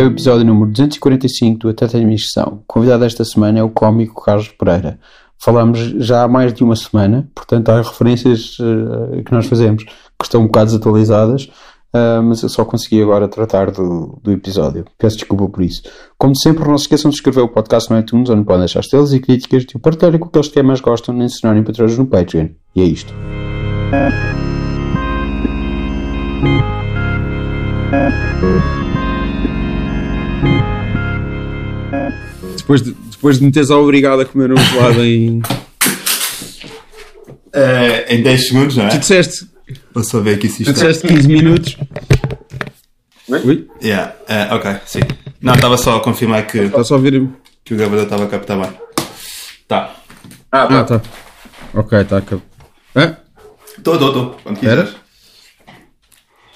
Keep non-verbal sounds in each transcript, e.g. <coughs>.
É o episódio número 245 do Até Tenho Missão. Convidado desta semana é o cómico Carlos Pereira. Falamos já há mais de uma semana, portanto há referências uh, que nós fazemos que estão um bocado desatualizadas, uh, mas eu só consegui agora tratar do, do episódio. Peço desculpa por isso. Como sempre, não se esqueçam de escrever o podcast no iTunes, onde podem deixar estrelas e críticas e o partilharem com aqueles que mais gostam nem se tornarem patrões no Patreon. E é isto. Depois de, depois de me teres obrigado a comer um gelado em. Uh, em 10 segundos, não é? Tu disseste. Vou só ver aqui se Tu isto disseste 15 minutos. Ui? Yeah, uh, ok, sim. Não, estava só a confirmar que, Está só a ouvir. que o gravador estava a captar bem. Tá. Ah, tá. Ok, está a Hã? Estou, estou, estou. Quando quiseres.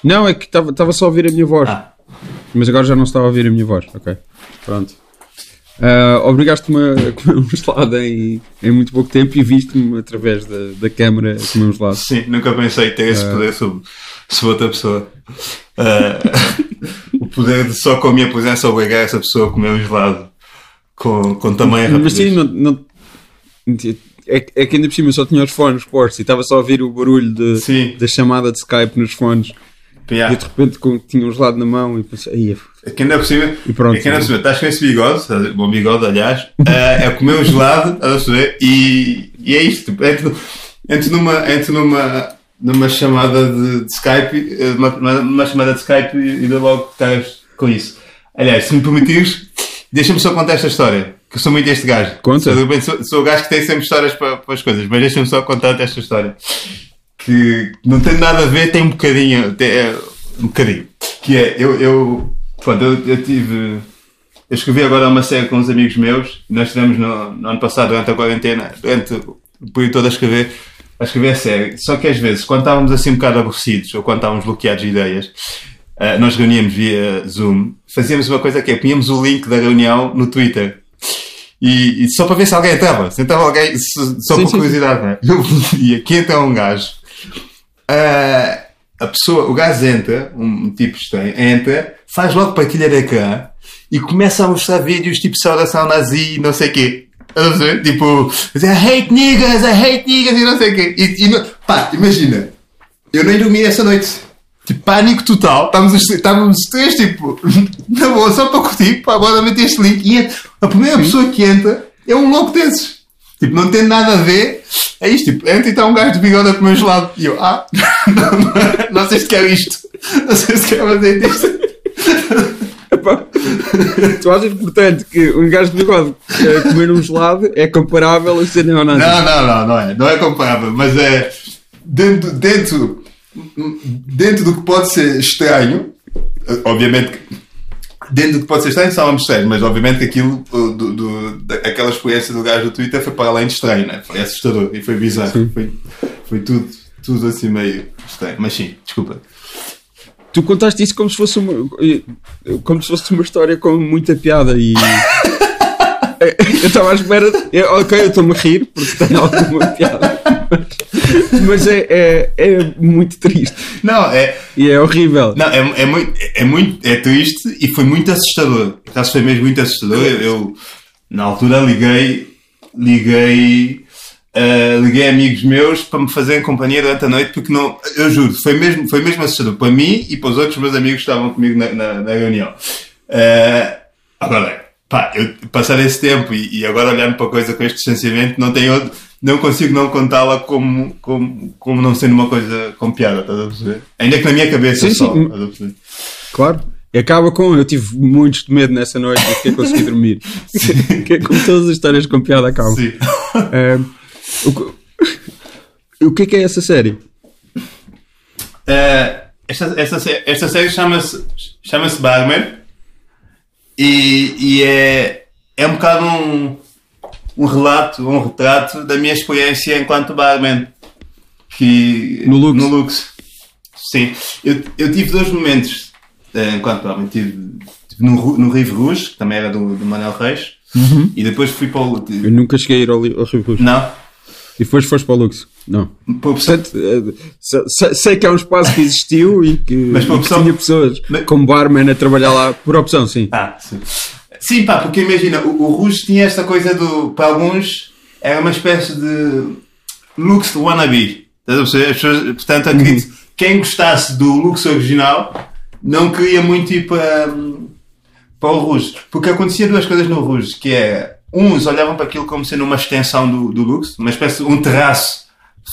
Não, é que estava só a ouvir a minha voz. Ah, Mas agora já não estava a ouvir a minha voz. Ok. Pronto. Ah, Obrigaste-me a <laughs> comer um gelado em, em muito pouco tempo e viste-me através da, da câmara a comer um gelado. sim, nunca pensei ter esse poder sobre, sobre outra pessoa. Uh, <laughs> o poder de só com a minha presença obrigar essa pessoa a comer um gelado com, com tamanho Mas sim, não, não- é, que- é que ainda por cima eu só tinha os fones postos e estava só a ouvir o barulho de- Sim. da chamada de Skype nos fones. Yeah. E de repente com- tinha um gelado na mão e pensei, "Ai, É que ainda por cima, E pronto. é que ainda por cima, estás com esse bigode, estás a bom bigode, aliás, eh, é comer um gelado, estás a perceber? E, e é isto, tipo, entro, entro, numa, entro numa, numa chamada de, de Skype, eh, uma, uma, chamada de Skype e, dou logo caras com isso. Aliás, se me permitires, deixa-me só contar esta história, que eu sou muito este gajo. Conta. Sou, sou, sou o gajo que tem sempre histórias para, para as coisas, mas deixa-me só contar esta história. Que não tem nada a ver, tem um bocadinho, tem, é, um bocadinho. Que é, eu, eu, pronto, eu, eu tive, eu escrevi agora uma série com uns amigos meus, nós estivemos no, no ano passado, durante a quarentena, durante o período todo a escrever, a escrever a série. Só que às vezes, quando estávamos assim um bocado aborrecidos, ou quando estávamos bloqueados de ideias, eh, nós reuníamos via Zoom, fazíamos uma coisa que é, punhamos o link da reunião no Twitter. E, e só para ver se alguém entrava, se entrava alguém, se- só Sim, por sim, curiosidade, não é? <laughs> E aqui entra um gajo, ah, a pessoa, o gajo entra, um tipo estranho, entra, faz logo partilha de ecrã e começa a mostrar vídeos tipo saudação nazi e não sei o quê. Ver? Tipo, dizer, I hate niggas, I hate niggas e não sei o quê. E, e não- pá, imagina, eu nem dormi essa noite. Tipo, pânico total. Estávamos os, estávamos os três, tipo, <laughs> na boa, só para curtir, pá, bora meter este link. E a primeira pessoa que entra é um louco desses. Tipo, não tem nada a ver. É isto, tipo, entra e está um gajo de bigode a comer um gelado. E eu, ah, <laughs> não, não, não sei se quero isto. Não sei se quero fazer isto. Tu achas, portanto, que um gajo de bigode a comer um gelado é comparável a ser neonazi? Não, não, não, não é. Não é comparável, mas é dentro, dentro, dentro do que pode ser estranho, obviamente que dentro do que pode ser estranho são estranhos, mas obviamente que aquilo, uh, do, do, aquela experiência do gajo do Twitter foi para além de estranho, né? foi assustador e foi bizarro. Sim. Foi, foi tudo, tudo assim meio estranho. Mas sim, desculpa. Tu contaste isso como se fosse uma, como se fosse uma história com muita piada e. <laughs> Eu estava à espera. eu- ok, eu estou-me a rir porque tem alguma piada. Mas, mas é, é, é muito triste. Não, é. E é horrível. Não, é, é, muito, é muito é triste e foi muito assustador. Acaso foi mesmo muito assustador. Eu, eu, na altura liguei, liguei, eh, liguei amigos meus para me fazerem companhia durante a noite porque não, eu juro, foi mesmo, foi mesmo assustador para mim e para os outros meus amigos que estavam comigo na, na, na reunião. Eh, agora, pá, eu passar esse tempo e, e agora olhando para a coisa com este distanciamento, não tenho outro, não consigo não contá-la como, como, como não sendo uma coisa com piada, estás a perceber? Ainda que na minha cabeça Sim, só, sim. estás a perceber? Claro. E acaba com. Eu tive muitos de medo nessa noite e fiquei a conseguir dormir. <laughs> <laughs> que é como todas as histórias com piada acabam. Sim. Eh, o, que- o que é que é essa série? Eh, esta, esta, sé- esta série chama-se chama Barman e, e é, é um bocado um, um relato, um retrato da minha experiência enquanto barman. Que, No Lux. No Lux. Sim. Eu, eu tive dois momentos eh, enquanto barman. Tive, tive no, no Rive Rouge, que também era do, do Manuel Reis, e depois fui para o. Eu nunca cheguei a ir ao, ao Rio Rouge. Não. E depois foste para o Lux? Não. Portanto, eh, se- se- sei que é um espaço que existiu e que, Mas e que tinha pessoas Mas- como barman a trabalhar lá por opção, sim. Ah, sim. Sim, pá, porque imagina, o, o tinha esta coisa do. Para alguns, era uma espécie de Lux de wannabe. As pessoas- portanto, acredito que quem gostasse do Lux original não queria muito ir para, hum, para o Rouge. Porque acontecia duas coisas no Rouge, que é. Uns olhavam para aquilo como sendo uma extensão do, do Lux, uma espécie de um terraço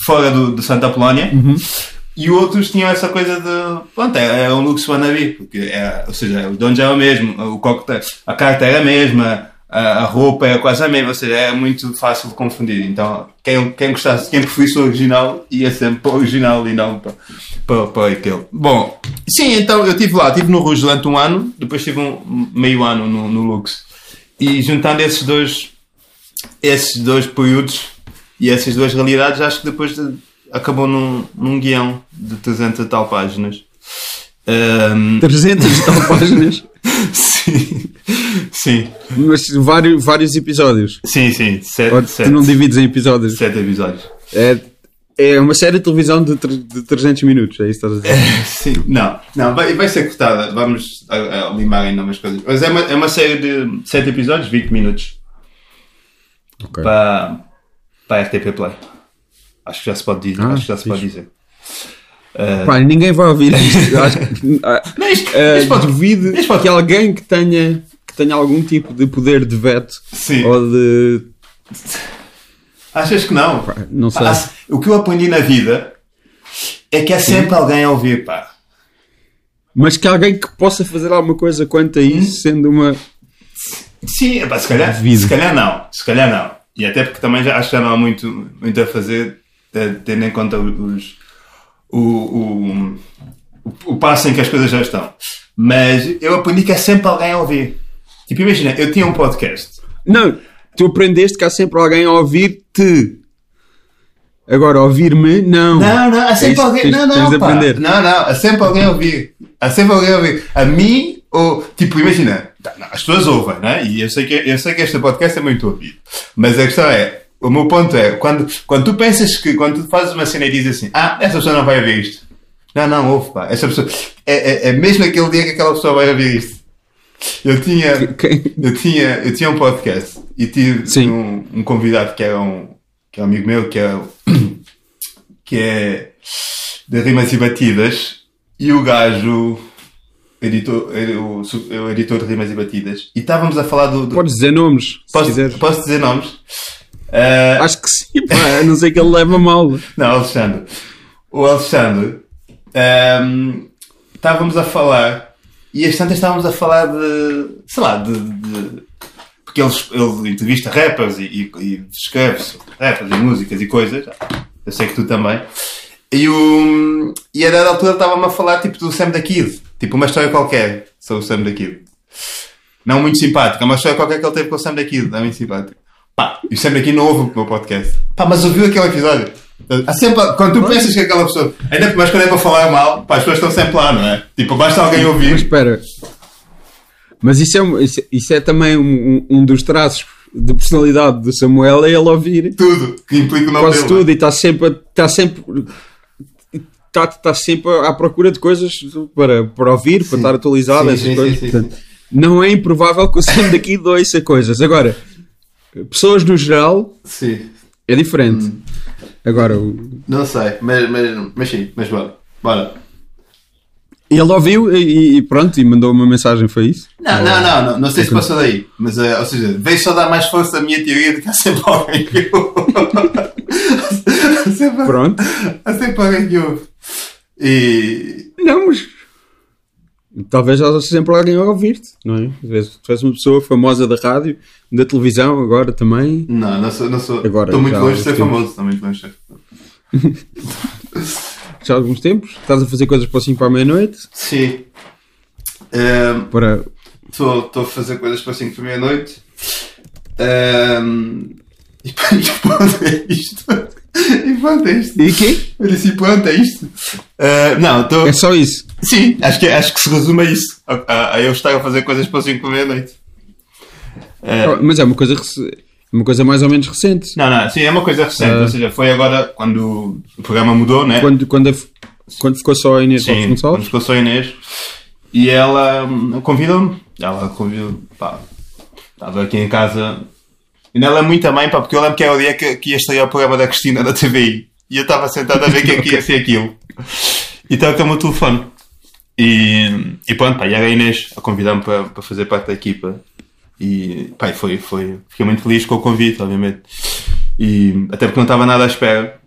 fora do, de Santa Apolónia. E outros tinham essa coisa de. Pronto, é, é um luxo wannabe. Porque é, ou seja, o dono já é o mesmo, o coquetel, a carta era a mesma, a, a roupa era quase a mesma, ou seja, é muito fácil de confundir. Então, quem, quem gostasse, quem preferisse o original, ia sempre para o original e não para, para, para aquele. Bom, sim, então eu estive lá, estive no Rouge durante um ano, depois tive um meio ano no, no Lux. E juntando esses dois, esses dois períodos e essas duas realidades, acho que depois de- acabou num, num guião de 300 e tal páginas. Ahm, 300 e tal <laughs> páginas, sim, sim, mas vários, vários episódios. sim, sim, sete, Ou tu sete, não divides em episódios. sete episódios. É, é uma série de televisão de, de 300 minutos, é isso que estás a dizer? Sim, não, não, vai, vai ser cortada, vamos a, a limar ainda umas coisas. Mas é uma, é uma série de 7 episódios, 20 minutos, Ok. para, para a RTP Play. Acho que já se pode dizer. Ah, acho que já se pode dizer. Ah, Pá, ninguém vai ouvir isto. Acho que, <laughs> ah, não, isto, ah, isto pode- duvido isto pode- que alguém que tenha, que tenha algum tipo de poder de veto Sim. ou de. Achas que não? Não sei. Pá, o que eu aprendi na vida é que há sempre alguém a ouvir, pá. Mas que alguém que possa fazer alguma coisa quanto a isso, sendo uma. Sim, pá, se calhar, se calhar não. Se calhar não. E até porque também já, acho que já não há muito, muito a fazer, tendo em conta os, o, o, o, o passo em que as coisas já estão. Mas eu aprendi que há sempre alguém a ouvir. Tipo, imagina, eu tinha um podcast. Não, tu aprendeste que há sempre alguém a ouvir-te. Agora, ouvir-me, não. Não, não, há sempre alguém. tens- não, não, tens aprender. Não, não, há sempre alguém a ouvir. Há sempre alguém a ouvir. A mim, ou. Tipo, imagina, tá, as pessoas ouvem, né? E eu sei, que, eu sei que este podcast é muito ouvido. Mas a questão é. O meu ponto é, quando, quando tu pensas que, quando tu fazes uma cena e dizes assim, ah, essa pessoa não vai ouvir isto. Não, não, ouve, pá. Essa pessoa, é, é, é mesmo aquele dia que aquela pessoa vai ouvir isto. Eu tinha, eu tinha, eu tinha um podcast e tive um, um convidado que era um, que é um amigo meu, que é, <coughs> que é de rimas e batidas, e o gajo, editor, é o, editor de rimas e batidas, e estávamos a falar do. do- Podes dizer nomes, posso, quiseres. posso dizer nomes? Ah, Acho que sim, pá, a não sei que ele leva mal. <laughs> Não, Alexandre. O Alexandre. ehm, estávamos a falar. E as tantas estávamos a falar de. Sei lá, de. de- porque ele, ele entrevista rappers e, e, e escreve rappers e músicas e coisas. Eu sei que tu também. E, o, e a dada altura estava-me a falar tipo do Sam da Kid. Tipo uma história qualquer sobre o Sam da Kid. Não muito simpática, uma história qualquer que ele teve com o Sam da Kid. Não é muito simpática. Pá, e o Sam da Kid não ouve o meu podcast. Pá, mas ouviu aquele episódio. Há sempre, quando tu pensas que aquela pessoa. Ainda mais quando é para falar mal, pá, as pessoas estão sempre lá, não é? Tipo, basta alguém Mas ouvir. espera. Mas isso é, isso, isso é também um, um- dos traços de personalidade do Samuel, é ele ouvir Tudo que implica o nome quase dele. tudo e está sempre, está sempre, está, está sempre à procura de coisas para, para ouvir, para estar atualizado, Sim, essas sim, coisas. sim, sim, Portanto, Não é improvável que o Sam daqui ouça coisas. Agora, pessoas no geral Sim. é diferente. Hum. Agora, o- Não sei, mas, mas, mas sim, mas bora. Bora. ele ouviu e, e pronto, e mandou uma mensagem, foi isso? Não, não, não, não, não sei se passou daí. Mas, eh, ou seja, veio só dar mais força à minha teoria de que há sempre alguém que ouve. sempre, Pronto. há sempre alguém que ouve. E. Não, mas talvez haja sempre alguém a ouvir-te, não é? Tu és uma pessoa famosa da rádio, da televisão, agora também. Não, não sou. Não sou Agora, estou muito já longe de ser famoso. Estou muito longe de ser Já há alguns tempos, estás a fazer coisas para o 5 para a meia-noite, Sim. Ehm, para. Estou a fazer coisas para 5 da meia-noite. Ehm, <laughs> e pronto, é isto. <laughs> E é isto. E quê? Eu disse, é isto. Eh, não, estou. É só isso. Sim, acho que, acho que se resume a isso. A, a- a eu estar a fazer coisas para 5 da meia-noite. Eh, Mas é uma coisa se- Uma coisa mais ou menos recente. Não, não, sim, é uma coisa recente. Ah. Ou seja, foi agora quando o programa mudou, né? Quando, quando, a- quando ficou só a Inês Sim, quando ficou só a Inês. E ela hum, convidou-me. Ela convidou. Pá, estava aqui em casa. E ela é muito mãe, pá, porque eu lembro que era o dia que, que ia estrear o programa da Cristina da TVI. E eu estava sentado a ver o que é que ia ser aquilo. E com o telefone. E, e pronto, pá, e era a Inês a convidar-me para, para fazer parte da equipa. E pá, e foi, foi. Fiquei muito feliz com o convite, obviamente. E até porque não estava nada à espera.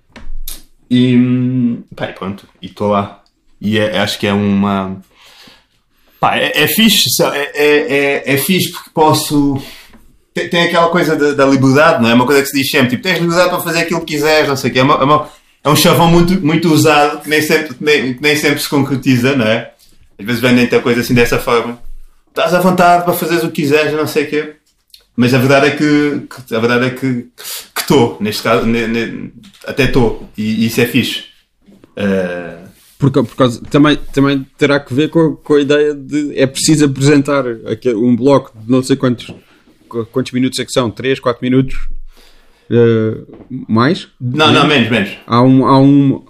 E, pá, e pronto, e estou lá. E é- acho que é uma. Pá, é, é fixe, é, é, é, é fixe porque posso. Tem, tem aquela coisa da, da liberdade, não é? É Uma coisa que se diz sempre: tipo, tens liberdade para fazer aquilo que quiseres, não sei o quê. É, uma- é uma- é um chavão muito, muito usado que nem, sempre, nem, nem sempre se concretiza, não é? Às vezes vendem a coisa assim dessa forma. Estás à vontade para fazeres o que quiseres, não sei o quê. Mas a verdade é que, que- a verdade é que estou, neste caso, ne- ne- até estou, e, e isso é fixe. Eh, Por, por causa, também, também terá que ver com, com a ideia de é preciso apresentar um bloco de não sei quantos, qu- quantos minutos é que são, 3, 4 minutos eh, mais. não, não, menos, menos. Há um, há um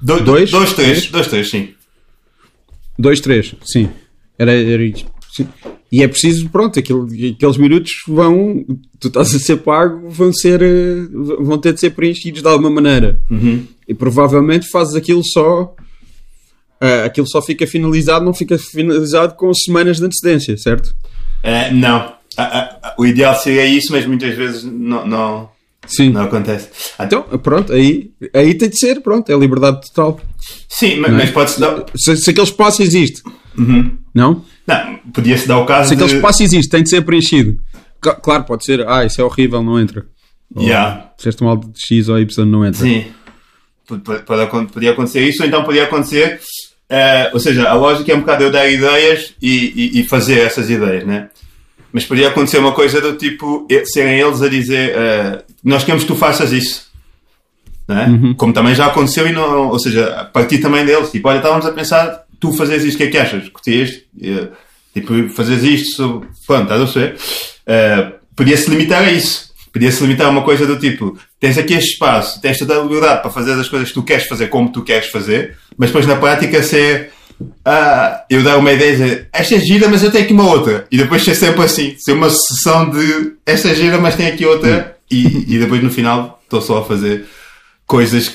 Do, Dois? Dois, três, Três? dois, três, sim. 2, 3, sim. Era, era isto. Sim. E é preciso, pronto, aqueles minutos vão, tu estás a ser pago, vão ser, eh, vão ter de ser preenchidos de alguma maneira. E provavelmente fazes aquilo só, eh, aquilo só fica finalizado, não fica finalizado com semanas de antecedência, certo? Eh, não. Ah, ah, ah, o ideal seria isso, mas muitas vezes não, não, Sim. não acontece. Então, pronto, aí, aí tem de ser, pronto, é liberdade total. sim, mas, mas pode-se dar. Se, se aquele espaço existe, não? Não, podia-se dar o caso Se aquele de. espaço existe, tem de ser preenchido. Cla- Claro, pode ser, ah, isso é horrível, não entra. Yeah. Disseste mal de X ou Y, não entra. Sim. Podia acontecer isso, ou então podia acontecer. eh, ou seja, a lógica é um bocado eu dar ideias e, e- e fazer essas ideias, né? Mas podia acontecer uma coisa do tipo serem eles a dizer eh, nós queremos que tu faças isso. É? Como também já aconteceu, e não, ou seja, a partir também deles, tipo, olha, estávamos a pensar, tu fazes isto, o que é que achas? Curtiste? Eh, Tipo, fazes isto, pronto, estás a perceber? Eh, Podia-se limitar a isso. Podia-se limitar a uma coisa do tipo, tens aqui este espaço, tens toda a liberdade para fazer as coisas que tu queres fazer como tu queres fazer, mas depois na prática ser, ah, eu dar uma ideia e dizer, esta é gira, mas eu tenho aqui uma outra. E depois ser sempre assim, ser uma sucessão de, esta é gira, mas tem aqui outra, e, e depois no final estou só a fazer coisas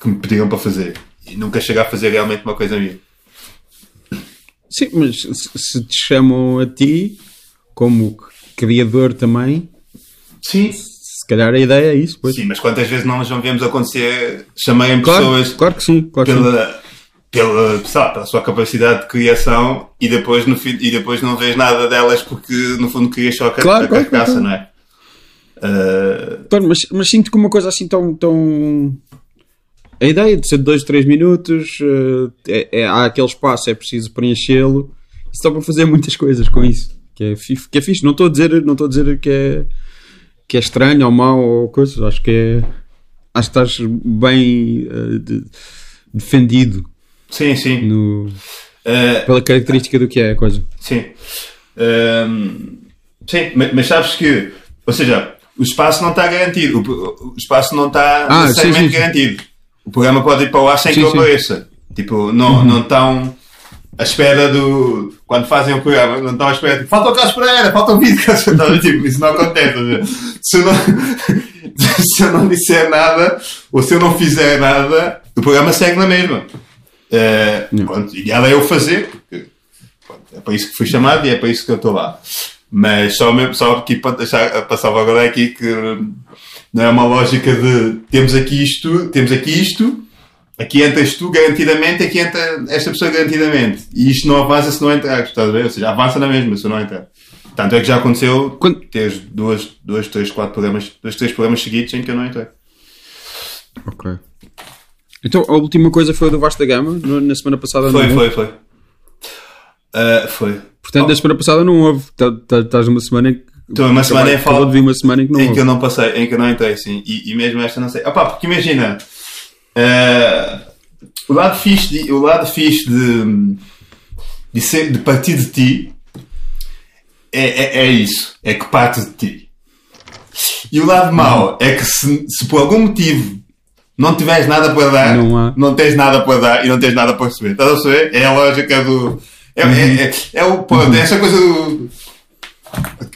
que me pediram para fazer. E nunca chegar a fazer realmente uma coisa minha. Sim, mas se, te chamam a ti, como criador também, Sim. se calhar a ideia é isso, pois. Sim, mas quantas vezes nós não vemos acontecer, chamarem Claro, pessoas claro que sim, claro que sim. Pela, lá, pela sua capacidade de criação e depois, no fim, e depois não vês nada delas porque no fundo crias só a, Claro, claro, carcaça, claro. não é? Claro, mas, mas sinto que uma coisa assim tão. tão... A ideia de ser de 2, 3 minutos, eh, é, é- há aquele espaço, é preciso preenchê-lo. Isso dá para fazer muitas coisas com isso. Que é, fi- que é fixe. Não estou a dizer, não estou a dizer que, é, que é estranho ou mau ou coisas. Acho que é. Acho que estás bem eh, de- defendido sim, sim. no, Ah, pela característica do que é a coisa. sim. Ahm, sim, mas, mas sabes que, ou seja, o espaço não está garantido. O, o espaço não está Ah, necessariamente sim, sim, garantido. O programa pode ir para o ar sem Sim, que eu. Uhum. apareça. Tipo, não, não estão à espera do. Quando fazem o programa, não estão à espera. Tipo, falta o Carlos Pereira, falta o vídeo. tipo, isso não acontece. Se eu não, <laughs> se eu não disser nada, ou se eu não fizer nada, o programa segue na mesma. Eh, pronto, e ela é eu fazer, porque pronto, é para isso que fui chamado e é para isso que eu estou lá. Mas só, mesmo, só aqui para deixar passar agora aqui que não é uma lógica de temos aqui isto, temos aqui isto, aqui entras tu garantidamente, aqui entra esta pessoa garantidamente. E isto não avança se não entrar, estás a ver? Ou seja, avança na mesma se não entrar. Tanto é que já aconteceu Quando- teres duas, dois, três, quatro programas, dois, três programas seguidos em que eu não entrei. Ok. Então a última coisa foi o do Vasta Gama, no- na semana passada Foi, não foi, foi. Ah, foi. Portanto, Oh. na semana passada não houve. Tá- tá- Estás numa semana em que. Estou uma semana em falta. de uma semana em que não em houve. que eu não passei, em que eu não entrei, sim. E, e mesmo esta não sei. Opá, porque imagina, eh, o lado fixe, de, o lado fixe de, de, ser, de partir de ti é, é, é isso, é que parte de ti. E o lado mau é que se, se por algum motivo não tiveres nada para dar, Não não tens nada para dar e não tens nada para receber. Estás a perceber? É a lógica do. É, é, é, é o, pô, esta coisa do.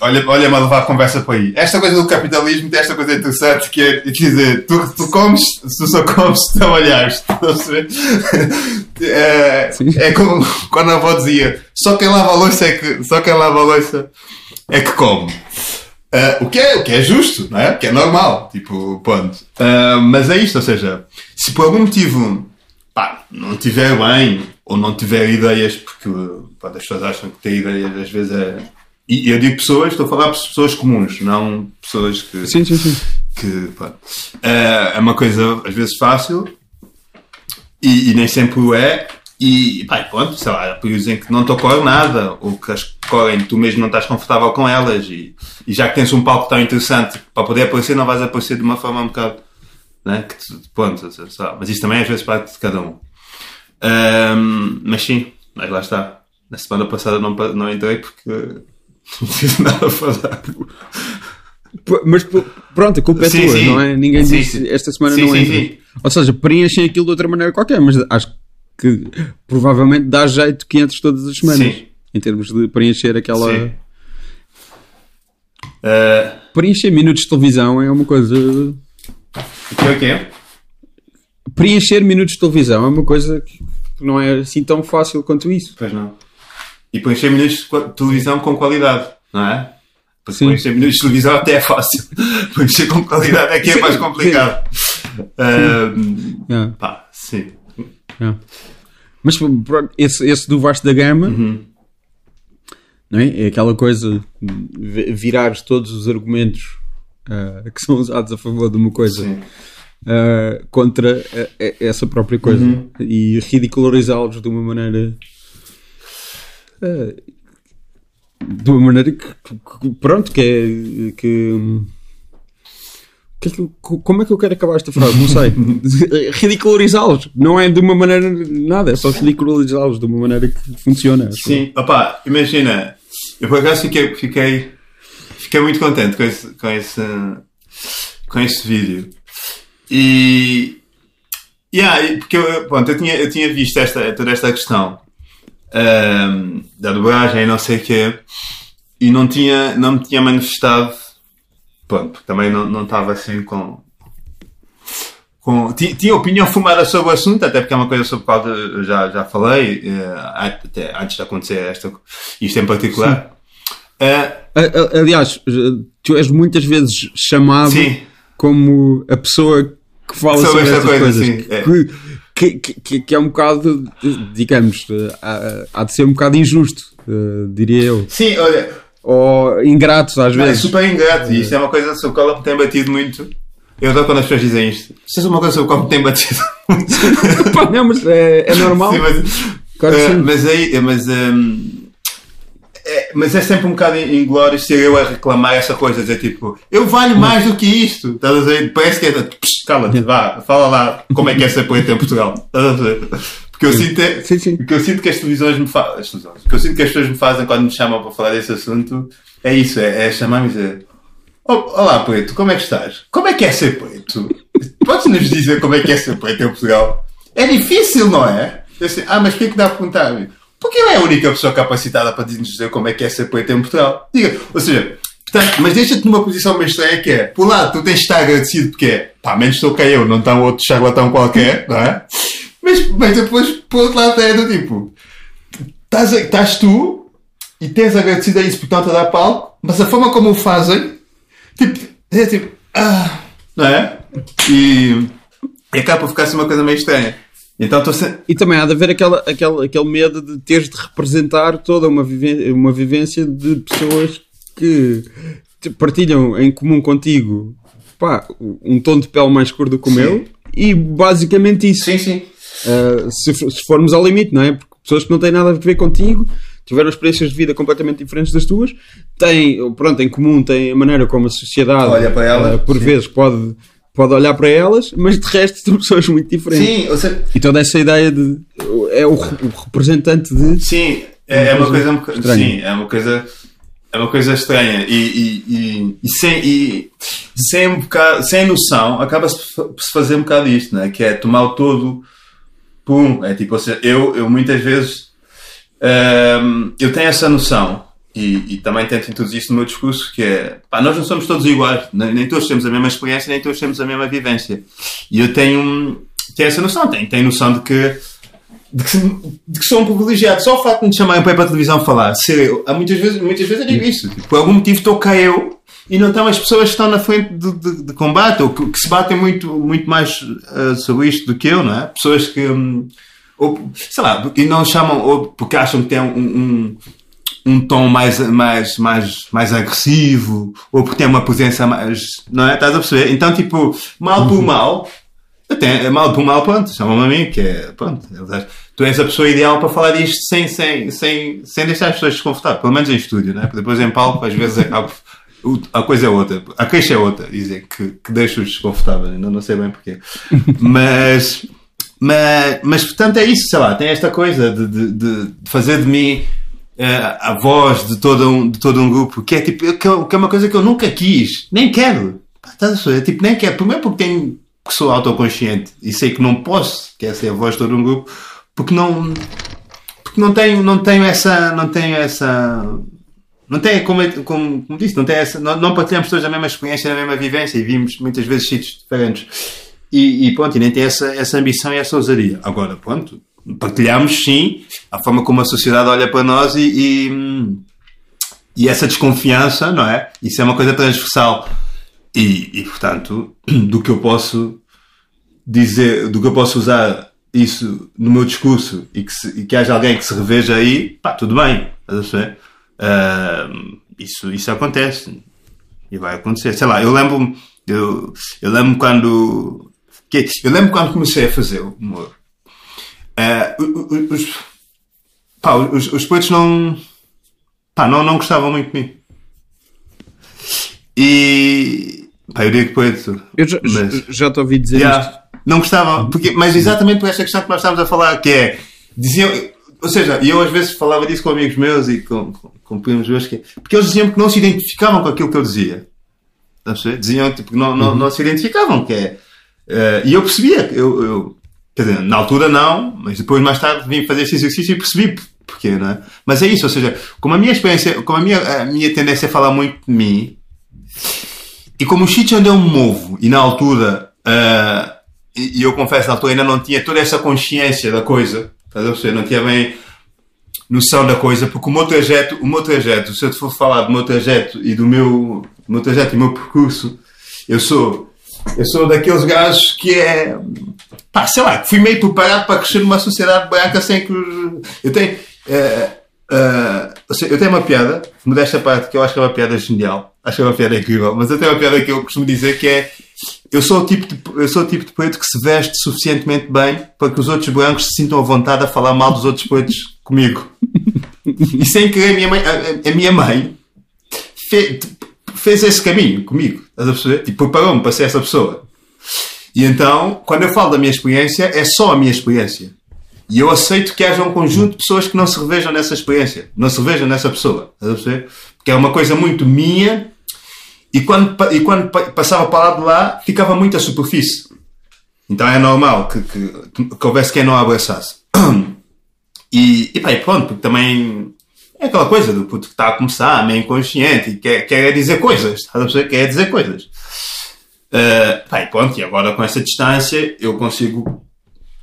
Olha, olha-me a levar a conversa para aí. Esta coisa do capitalismo tem esta coisa interessante que é quer dizer, tu, tu comes, tu só comes se trabalhares. Estás a perceber? É, Sim. é como quando a avó dizia: só quem lava a louça é que, só quem lava a louça é que come. Ah, o, que é, o que é justo, não é? O que é normal, tipo, ponto. Ah, mas é isto, ou seja, se por algum motivo pá, não tiver bem ou não tiver ideias, porque pá, as pessoas acham que ter ideias às vezes é. E eu digo pessoas, estou a falar de pessoas comuns, não pessoas que. Sim, sim, sim. que pá, é é uma coisa às vezes fácil e, e nem sempre o é. E pá, pronto, sei lá, há períodos em que não te ocorre nada, ou que as que ocorrem tu mesmo não estás confortável com elas, e, e já que tens um palco tão interessante para poder aparecer, não vais aparecer de uma forma um bocado. Né? Que pronto, sei lá, mas isso também às vezes parte de cada um. Ahm, mas sim, mas lá está. Na semana passada não, não entrei porque <laughs> não tive nada para dar. P- Mas pronto, a culpa é Sim, tua, sim. não é? Ninguém Sim, disse esta semana não sim. Ou seja, preenchem aquilo de outra maneira qualquer, mas acho que provavelmente dá jeito que entres todas as semanas. Sim. Em termos de preencher aquela. Sim. Ah, Preencher minutos de televisão é uma coisa. o que é o que é? Preencher minutos de televisão é uma coisa que não é assim tão fácil quanto isso. Pois não. E preencher minutos de televisão com qualidade, não é? Porque Sim. preencher minutos de televisão até é fácil. <laughs> preencher com qualidade é que é Sim, mais complicado. Ah, Yeah, pá, sim. Yeah. Mas pronto, esse, esse do Vasco da Gama Uhum. não é? é aquela coisa de virares todos os argumentos ah, <laughs> que são usados a favor de uma coisa uh, contra a- a- essa própria coisa Uhum. e ridicularizá-los de uma maneira uh, de uma maneira que, que- pronto que é que, que é que eu- como é que eu quero acabar esta frase? Não sei. <laughs> Ridicularizá-los. Não é de uma maneira nada, é só ridicularizá-los de uma maneira que funciona. Sim, opá, imagina, eu por acaso fiquei, fiquei, fiquei muito contente com esse, com esse, com esse vídeo. E, yeah, porque eu, pronto, eu tinha, eu tinha visto esta, toda esta questão ahm, da dobragem e não sei o quê, e não tinha, não me tinha manifestado, pronto, também não, não estava assim com, com, ti- tinha opinião formada sobre o assunto, até porque é uma coisa sobre a qual eu já, já falei, eh, até antes de acontecer esta, isto em particular. A- Aliás, tu és muitas vezes chamado Sim. como a pessoa que fala Sobre sobre, coisa, coisas. sim, é. Que, que, que, que é um bocado, digamos, eh, há, há de ser um bocado injusto, eh, diria eu. sim, olha, Ou ingratos às não, é vezes. super ingrato, e isto é uma coisa sobre a qual me tem batido muito. Eu adoro quando as pessoas dizem isto. Isto é uma coisa sobre a qual me tem batido muito. <laughs> Pá, não, mas é, é normal. Sim, mas, Claro eh, sim. mas aí, mas, ehm, é, mas é sempre um bocado inglório ser eu a reclamar essa coisa, dizer tipo, eu valho mais do que isto. Estás a dizer? Parece que é. Cala-te, vá, fala lá como é que é ser preto em Portugal. Estás a ver? Porque eu sinto, é- Sim, sim. o que eu sinto que as televisões me fazem. O que eu sinto que as pessoas me fazem quando me chamam para falar desse assunto é isso, é, é chamar-me e dizer. "Oh, Olá, preto, como é que estás? Como é que é ser preto? Podes nos dizer como é que é ser preto em Portugal? É difícil, não é? Eu assim, ah, mas porquê que dá a perguntar? Porque eu é a única pessoa capacitada para nos dizer como é que é ser preto em Portugal. Diga, ou seja, portanto, mas deixa-te numa posição meio estranha que é, por lado, tu tens de estar agradecido porque é, pá, menos estou cá eu, não está um outro charlatão qualquer, não é? Mas, mas depois, por outro lado, é do tipo, estás, estás tu e tens agradecido a isso porque estão-te a dar palco, mas a forma como o fazem, tipo, é tipo, ah, não é? E, e acaba por ficar assim uma coisa meio estranha. Então sempre. E também há de haver aquela, aquele, aquele medo de teres de representar toda uma, viven- uma vivência de pessoas que partilham em comum contigo pá, um tom de pele mais escuro do que o meu e basicamente isso. Sim, sim. Uh, se, se formos ao limite, não é? Porque pessoas que não têm nada a ver contigo tiveram experiências de vida completamente diferentes das tuas, têm, pronto, em comum, têm a maneira como a sociedade Olha para elas, uh, por sim. vezes pode, pode olhar para elas, mas de resto <laughs> são pessoas muito diferentes. Sim, ou seja, E toda essa ideia de. É o, representante de. sim, é, é uma coisa estranha. sim, é uma coisa É uma coisa estranha e, e, e, e sem, e, sem, um bocado, sem noção acaba-se por se fazer um bocado isto, né? que é tomar o todo, pum, é tipo, ou seja, eu, eu muitas vezes hum, eu tenho essa noção e, e, também tento introduzir isto no meu discurso, que é, pá, nós não somos todos iguais, nem, nem, todos temos a mesma experiência, nem todos temos a mesma vivência. E eu tenho, tenho essa noção, tenho, tenho noção de que de que, de que sou um privilegiado. Só o facto de me chamarem para ir para a televisão falar, ser eu, há muitas vezes, muitas vezes eu digo isso. Tipo, por algum motivo estou cá eu e não estão as pessoas que estão na frente de, de, de combate ou que, que, se batem muito, muito mais uh, sobre isto do que eu, não é? Pessoas que, um, ou, sei lá, e não chamam, ou porque acham que têm um, um, um tom mais, mais, mais, mais agressivo, ou porque têm uma presença mais, não é? Estás a perceber? Então, tipo, mal por uhum. mal, até é mal por mal, pronto, chamam-me a mim, que é, pronto, tu és a pessoa ideal para falar disto sem, sem, sem, sem deixar as pessoas desconfortáveis, pelo menos em estúdio, né? Porque depois em palco, às vezes, a, a coisa é outra, a queixa é outra, dizer que, que deixa-os desconfortáveis, ainda não sei bem porquê. <laughs> Mas, mas, mas, portanto, é isso, sei lá, tem esta coisa de, de, de fazer de mim uh, a voz de todo, um, de todo um grupo, que é tipo, que é, é uma coisa que eu nunca quis, nem quero. A Tipo, nem quero. Primeiro porque tenho que sou autoconsciente e sei que não posso, quer ser a voz de todo um grupo, porque não porque não tenho, não tenho essa não tenho essa não tem, como, como, como disse, não, tem essa, não, não partilhamos todos a mesma experiência, a mesma vivência e vimos muitas vezes sítios diferentes. E, e pronto, e nem tem essa, essa ambição e essa ousadia. Agora, pronto, partilhamos sim a forma como a sociedade olha para nós e, e, e essa desconfiança, não é? Isso é uma coisa transversal. E, e, portanto, do que eu posso dizer, do que eu posso usar isso no meu discurso e que, se, e que haja alguém que se reveja aí, pá, tudo bem. Uh, isso, isso acontece e vai acontecer. Sei lá, eu lembro, eu, eu lembro quando, que, eu lembro quando comecei a fazer o humor. Uh, os, pá, os, os poetas não, pá, não, não gostavam muito de mim. E, Pá, eu digo poeta. Eu já, mas... já te ouvi dizer yeah, isto. Não gostava, porque, mas exatamente por esta questão que nós estávamos a falar, que é, diziam, ou seja, e eu às vezes falava disso com amigos meus e com, com, com primos meus, que, porque eles diziam que não se identificavam com aquilo que eu dizia. Diziam tipo, que não, não, uhum. não se identificavam, que é, uh, e eu percebia, eu, eu, quer dizer, na altura não, mas depois mais tarde vim fazer esse exercício e percebi porque, não é? Mas é isso, ou seja, como a minha experiência, como a minha, a minha tendência é falar muito de mim, e como o sítio onde eu me movo, e na altura, uh, e, e, eu confesso, na altura ainda não tinha toda essa consciência da coisa, estás? Não tinha bem noção da coisa, porque o meu trajeto, o meu trajeto, se eu te for falar do meu trajeto e do meu, do meu trajeto e do meu percurso, eu sou, eu sou daqueles gajos que é, pá, sei lá, fui meio preparado para crescer numa sociedade branca sem que, eu tenho, uh, eu tenho uma piada, modesta parte, que eu acho que é uma piada genial, Acho que é uma piada incrível. Mas até uma piada que eu costumo dizer que é eu sou, o tipo de, eu sou o tipo de preto que se veste suficientemente bem para que os outros brancos se sintam à vontade a falar mal dos outros pretos comigo. E sem querer, a minha mãe, a, a minha mãe fez, fez, esse caminho comigo. Estás a perceber? Tipo, preparou-me para ser essa pessoa. E então, quando eu falo da minha experiência, é só a minha experiência. E eu aceito que haja um conjunto de pessoas que não se revejam nessa experiência, não se revejam nessa pessoa. Estás a perceber? Porque é uma coisa muito minha e quando, e quando passava para lá de lá ficava muito à superfície. Então é normal que, que, que houvesse quem não a abraçasse. <clears throat> E, e, pá, e pronto, porque também é aquela coisa do puto que está a começar, meio inconsciente e quer, quer dizer coisas, <laughs> estás a perceber? Quer dizer coisas. Uh, pá, e pronto, e agora com essa distância eu consigo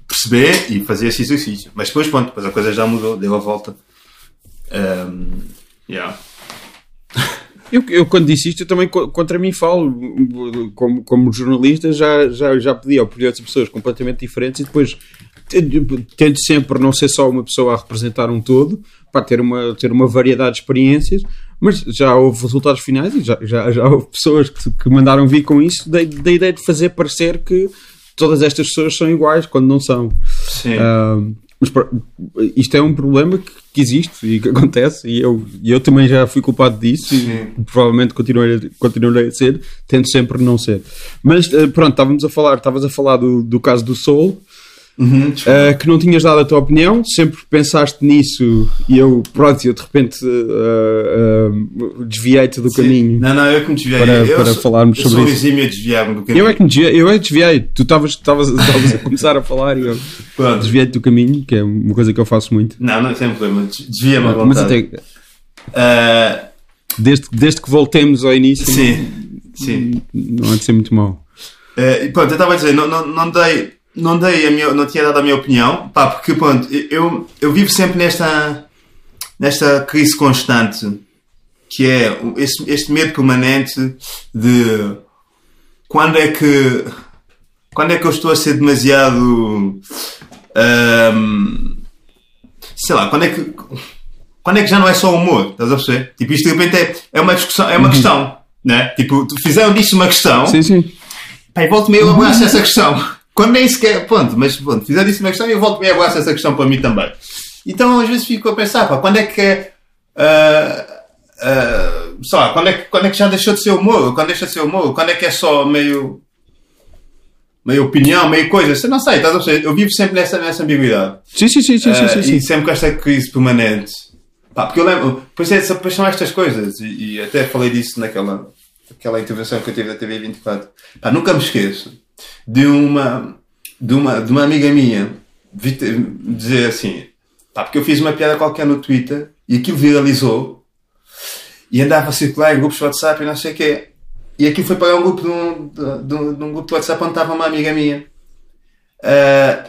perceber e fazer esse exercício. Mas depois, pronto, depois a coisa já mudou, deu a volta. Um, yeah. Eu, eu, quando disse isto, eu também contra mim falo, como, como jornalista, já, já, já pedi a opinião de pessoas completamente diferentes e depois tento sempre não ser só uma pessoa a representar um todo, para ter uma, ter uma variedade de experiências, mas já houve resultados finais e já, já, já houve pessoas que, que mandaram vir com isso da, da ideia de fazer parecer que todas estas pessoas são iguais quando não são. Sim. Uh, mas isto é um problema que, que, existe e que <laughs> acontece, e eu, eu também já fui culpado disso Sim. e provavelmente continuarei, continuarei a ser, tento sempre não ser. Mas uh, pronto, estávamos a falar, estavas a falar do, do caso do Soul. Uhum, uh, que não tinhas dado a tua opinião, sempre pensaste nisso e eu, pronto, eu de repente uh, uh, desviei-te do Sim. caminho Não, não, eu que me desviei. para, eu para sou, falarmos eu sobre sou isso. exímio a desviar-me do caminho. Eu é que me desviei, eu é que desviei. Tu estavas a começar a falar e eu desviei-te do caminho, que é uma coisa que eu faço muito. Não, não tem problema. des- Desvia-me à Mas até, desde, desde que voltemos ao início, sim, sim. não há de ser muito mau. E pronto, eu estava a dizer, não, não, não dei, não dei a minha, não tinha dado a minha opinião, pá, porque pronto, eu, eu vivo sempre nesta, nesta crise constante, que é este, este medo permanente de quando é que, quando é que eu estou a ser demasiado, ahm, sei lá, quando é que, quando é que já não é só humor, estás a perceber? Tipo, isto de repente é, é uma discussão, é uma questão, né? Tipo, fizeram disto uma questão, Sim, sim. Pá, e volto-me eu abraço essa questão. Quando nem sequer. Pronto, mas pronto, fizer isso uma questão e eu volto-me e abraço essa questão para mim também. Então às vezes fico a pensar, pá, quando é que é. ah, sei lá, quando é, que, quando é que já deixou de ser humor? Quando deixa de ser humor? Quando é que é só meio. meio opinião, meio coisa? Sei- Não sei, estás a? Eu vivo sempre nessa, nessa ambiguidade. Sim, sim, sim, sim, sim, Ah, sim, sim. E sempre com esta crise permanente. Pá, porque eu lembro, pois, é, são estas coisas, e, e até falei disso naquela aquela intervenção que eu tive da TV 24. Pá, nunca me esqueço de uma, de uma, de uma amiga minha dizer assim, porque eu fiz uma piada qualquer no Twitter e aquilo viralizou e andava a circular em grupos de WhatsApp e não sei o quê. E aquilo foi para um grupo de um, de, um- de um grupo de WhatsApp onde estava uma amiga minha. Ah,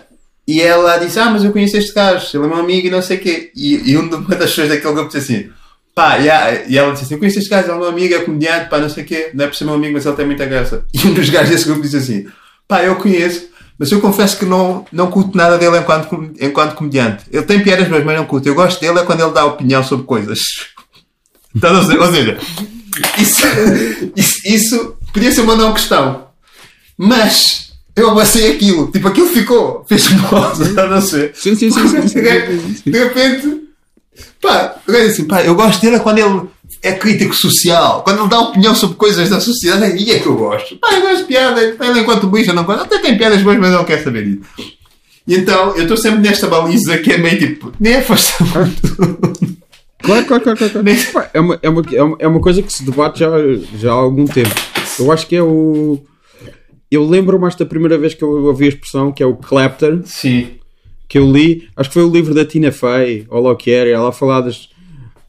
e ela disse: Ah, mas eu conheço este gajo, ele é meu amigo e não sei o quê. E, e uma das pessoas daquele grupo disse assim: Pá, e, a- e ela disse assim: Eu conheço este gajo, é meu amigo, é comediante, pá, não sei o quê. Não é por ser meu amigo, mas ele tem muita graça. <laughs> E um dos gajos desse grupo disse assim: Pá, eu conheço, mas eu confesso que não, não curto nada dele enquanto, enquanto comediante. Ele tem piadas, mas não curto. Eu gosto dele é quando ele dá opinião sobre coisas. <laughs> Então, ou seja, isso, isso, isso podia ser uma não questão. Mas eu abracei aquilo. Tipo, aquilo ficou. Fez-me mal, <laughs> não sei. Sim, sim, sim, sim, sim, sim, sim. De repente, pá, eu disse assim, pá, eu gosto dele é quando ele é crítico social, quando ele dá opinião sobre coisas da sociedade, aí é que eu gosto. Pá, eu gosto de piadas, ele enquanto bicho não gosto, até tem piadas boas, mas não quero saber disso. E então, eu estou sempre nesta baliza que é meio tipo, nem afasta muito. <laughs> Claro, claro, claro, claro. Pá, É uma, é, uma, é, uma, é uma coisa que se debate já, já há algum tempo. Eu acho que é o. Eu lembro mais da primeira vez que eu ouvi a expressão, que é o Clapton, Sim. Que eu li, acho que foi o livro da Tina Fey, ou lá o que era, ela a falar das.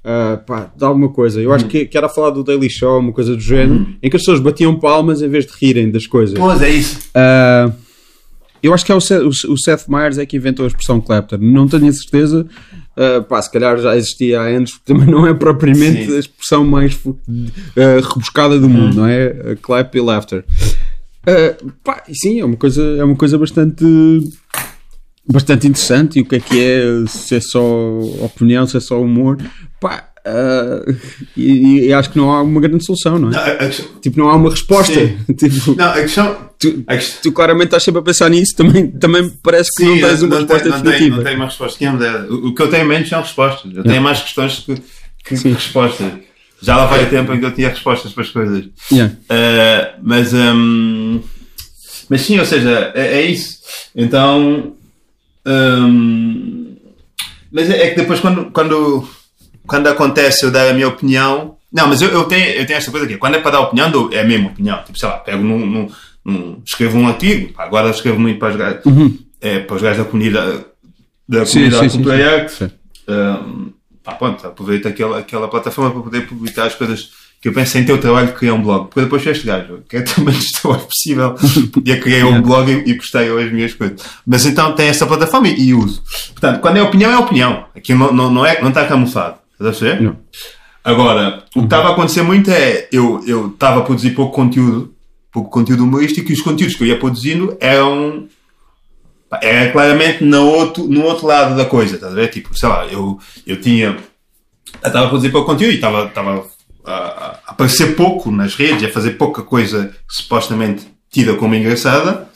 ah, pá, de alguma coisa. Eu acho que, que era a falar do Daily Show, uma coisa do género, em que as pessoas batiam palmas em vez de rirem das coisas. Pois é isso. Ah, eu acho que é o Seth, o Seth Meyers é que inventou a expressão Clapton. Não tenho a certeza. Ah, pá, se calhar já existia há anos, porque também não é propriamente Sim. a expressão mais ah, rebuscada do mundo, não é? Clap e laughter. Ah, pá, sim, é uma coisa, é uma coisa bastante bastante interessante e o que é que é se é só opinião, se é só humor pá, ah, e, e acho que não há uma grande solução, não é? Não, questão, Tipo, não há uma resposta. Sim. <laughs> Tipo, não, a questão. tu, A questão tu claramente estás sempre a pensar nisso, também, também parece que não tens uma não resposta tem- não tem- definitiva. Não tem uma resposta. O que eu tenho menos são respostas. Eu tenho mais questões que, que Sim. respostas. Já lá vai o tempo em que eu tinha respostas para as coisas. Yeah. Uh, mas, hum, mas sim, ou seja, é, é isso. Então, hum, mas é, é que depois quando, quando, quando acontece eu dar a minha opinião, não, mas eu, eu, tenho, eu tenho esta coisa aqui, quando é para dar opinião, dou- é a mesma opinião. Tipo, sei lá, pego num, num, num- escrevo um artigo, agora escrevo muito para os gajos, é, para os gajos da comunidade, da Uhum. Sim, comunidade sim, sim, sim. Sim. Um, pá, pronto, aproveito aquela, aquela plataforma para poder publicar as coisas que eu penso em ter o trabalho de criar um blog. Porque depois foi este gajo, que é <laughs> também o trabalho possível. <laughs> E eu criei um blog e, e postei as minhas coisas. Mas então tem essa plataforma e, e uso. Portanto, quando é opinião, é opinião. Aqui não, não, não, é, não está camuflado. Estás a ver? Não. Agora, o que estava a acontecer muito é eu eu estava a produzir pouco conteúdo, pouco conteúdo humorístico, e os conteúdos que eu ia produzindo eram era claramente no outro, no outro lado da coisa, estás a ver? Tipo, sei lá, eu, eu tinha. Eu estava a produzir pouco conteúdo e estava, estava a, aparecer pouco nas redes, a fazer pouca coisa supostamente tida como engraçada.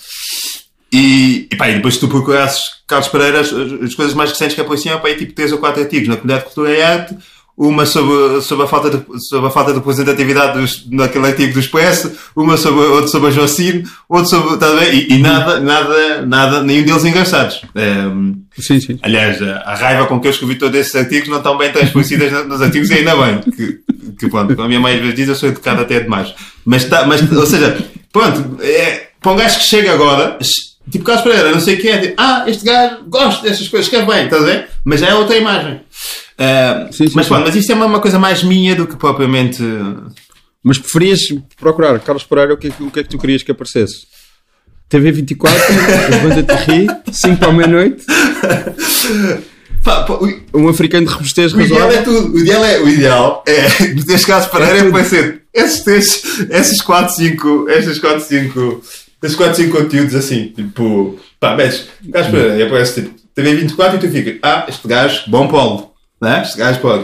E, e, pá, e depois se tu procurasses Carlos Pereira, as, as coisas mais recentes que apareciam, pá, aí, tipo 3 ou 4 artigos na comunidade de cultura e arte, uma sobre, sobre, a, falta de, sobre a falta de representatividade dos, naquele artigo do Expresso, uma sobre, outro sobre a Jocine, outro sobre, tá bem? E, e, nada, nada, nada, nenhum deles engraçados. Um, sim, sim. Aliás, a, a, raiva com que eu escrevi todos esses artigos não estão bem transparecidas nos artigos e ainda bem. Que, que pronto, a minha mãe às vezes diz eu sou educado até demais. Mas, tá, mas ou seja, pronto, é, para um gajo que chega agora, tipo Carlos Pereira, não sei o que é, tipo, ah, este gajo gosta dessas coisas, quer bem, estás a ver? Mas já é outra imagem. Uh, sim, sim, mas, sim. mas isto é uma, uma, coisa mais minha do que propriamente. Mas preferias procurar Carlos Pereira, o que, é o que é que tu querias que aparecesse? TV 24, Levanta-te Ri, 5 para a meia-noite. Um africano de robustez O ideal é tudo. O ideal é, o ideal é <laughs> neste caso Pereira é, é ser esses, esses, esses 4, 5, esses 4, 5, esses 4, 5 conteúdos assim, tipo, pá, metes, Carlos Pereira, e aparece tipo, TV 24 e tu fica, ah, este gajo, bom polo. Né? Este gajo pode.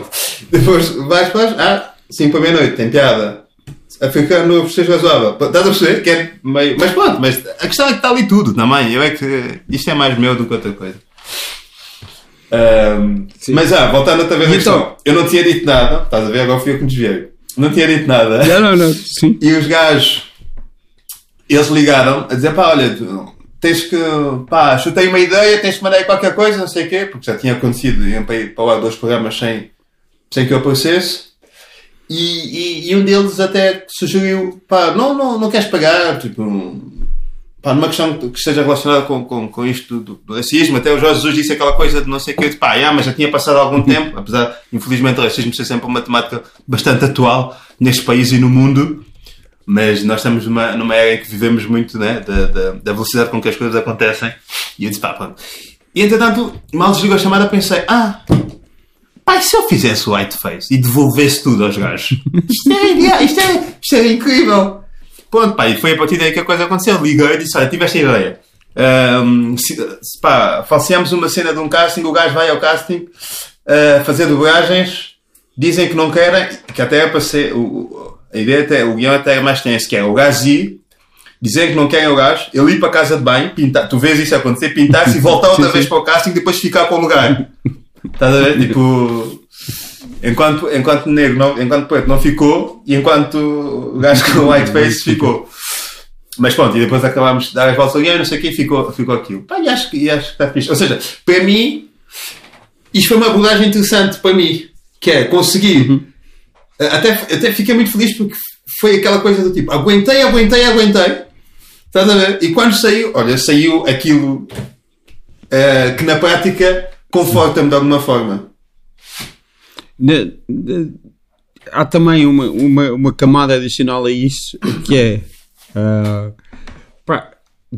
Depois vais para ah, 5 para meia-noite, tem piada. Africano festejo razoável. Estás a perceber? Que é meio. Mas pronto, mas a questão é que está ali tudo também. Eu é que. Isto é mais meu do que outra coisa. Um, mas ah, voltando outra vez então, Eu não tinha dito nada. Estás a ver? Agora fui eu que me desviei. Não tinha dito nada. Não, não, não. Sim. E os gajos. Eles ligaram a dizer: pá, olha, tens que, pá, chutei uma ideia, tens que mandar qualquer coisa, não sei o quê, porque já tinha acontecido, iam para, para lá dois programas sem, sem que eu aparecesse. E, e, e, um deles até sugeriu, pá, não, não, não queres pagar, tipo, pá, numa questão que esteja relacionada com, com, com isto do, do, racismo, até o Jorge Jesus disse aquela coisa de não sei o quê, de pá, yeah, mas já tinha passado algum tempo, apesar, infelizmente, o racismo ser sempre uma temática bastante atual neste país e no mundo, mas nós estamos numa, numa era em que vivemos muito né, da, da, da velocidade com que as coisas acontecem. E eu disse, pá, pronto. E entretanto, mal desligou a chamada, pensei, ah, e se eu fizesse o whiteface e devolvesse tudo aos gajos? <laughs> Isto é, isto é, isto é incrível. Pronto, pá, e foi a partir daí que a coisa aconteceu. Liguei e disse, olha, tive esta ideia. Um, se, pá, falseamos uma cena de um casting, o gajo vai ao casting uh, fazer dobragens, dizem que não querem, que até é para ser, o, a ideia até, o guião até é mais tenso, que é o gajo ir, dizer que não querem o gajo, ele ir para a casa de banho, pintar, tu vês isso acontecer, pintar-se e voltar <laughs> outra sim, vez sim. para o casting e depois ficar para o lugar. Estás a ver? <laughs> Tipo, enquanto, enquanto negro, não, enquanto preto não ficou e enquanto o gajo com white face ficou. Mas pronto, e depois acabámos de dar as voltas ao guião, não sei o quê, ficou, ficou aquilo. Pá, e acho, e acho que está fixe. Ou seja, para mim, isto foi uma abordagem interessante para mim, que é conseguir uhum até, até fiquei muito feliz porque foi aquela coisa do tipo, aguentei, aguentei, aguentei. Estás a ver? E quando saiu, olha, saiu aquilo uh, que na prática conforta-me de alguma forma. há também uma, uma, uma, camada adicional a isso que é uh, pá,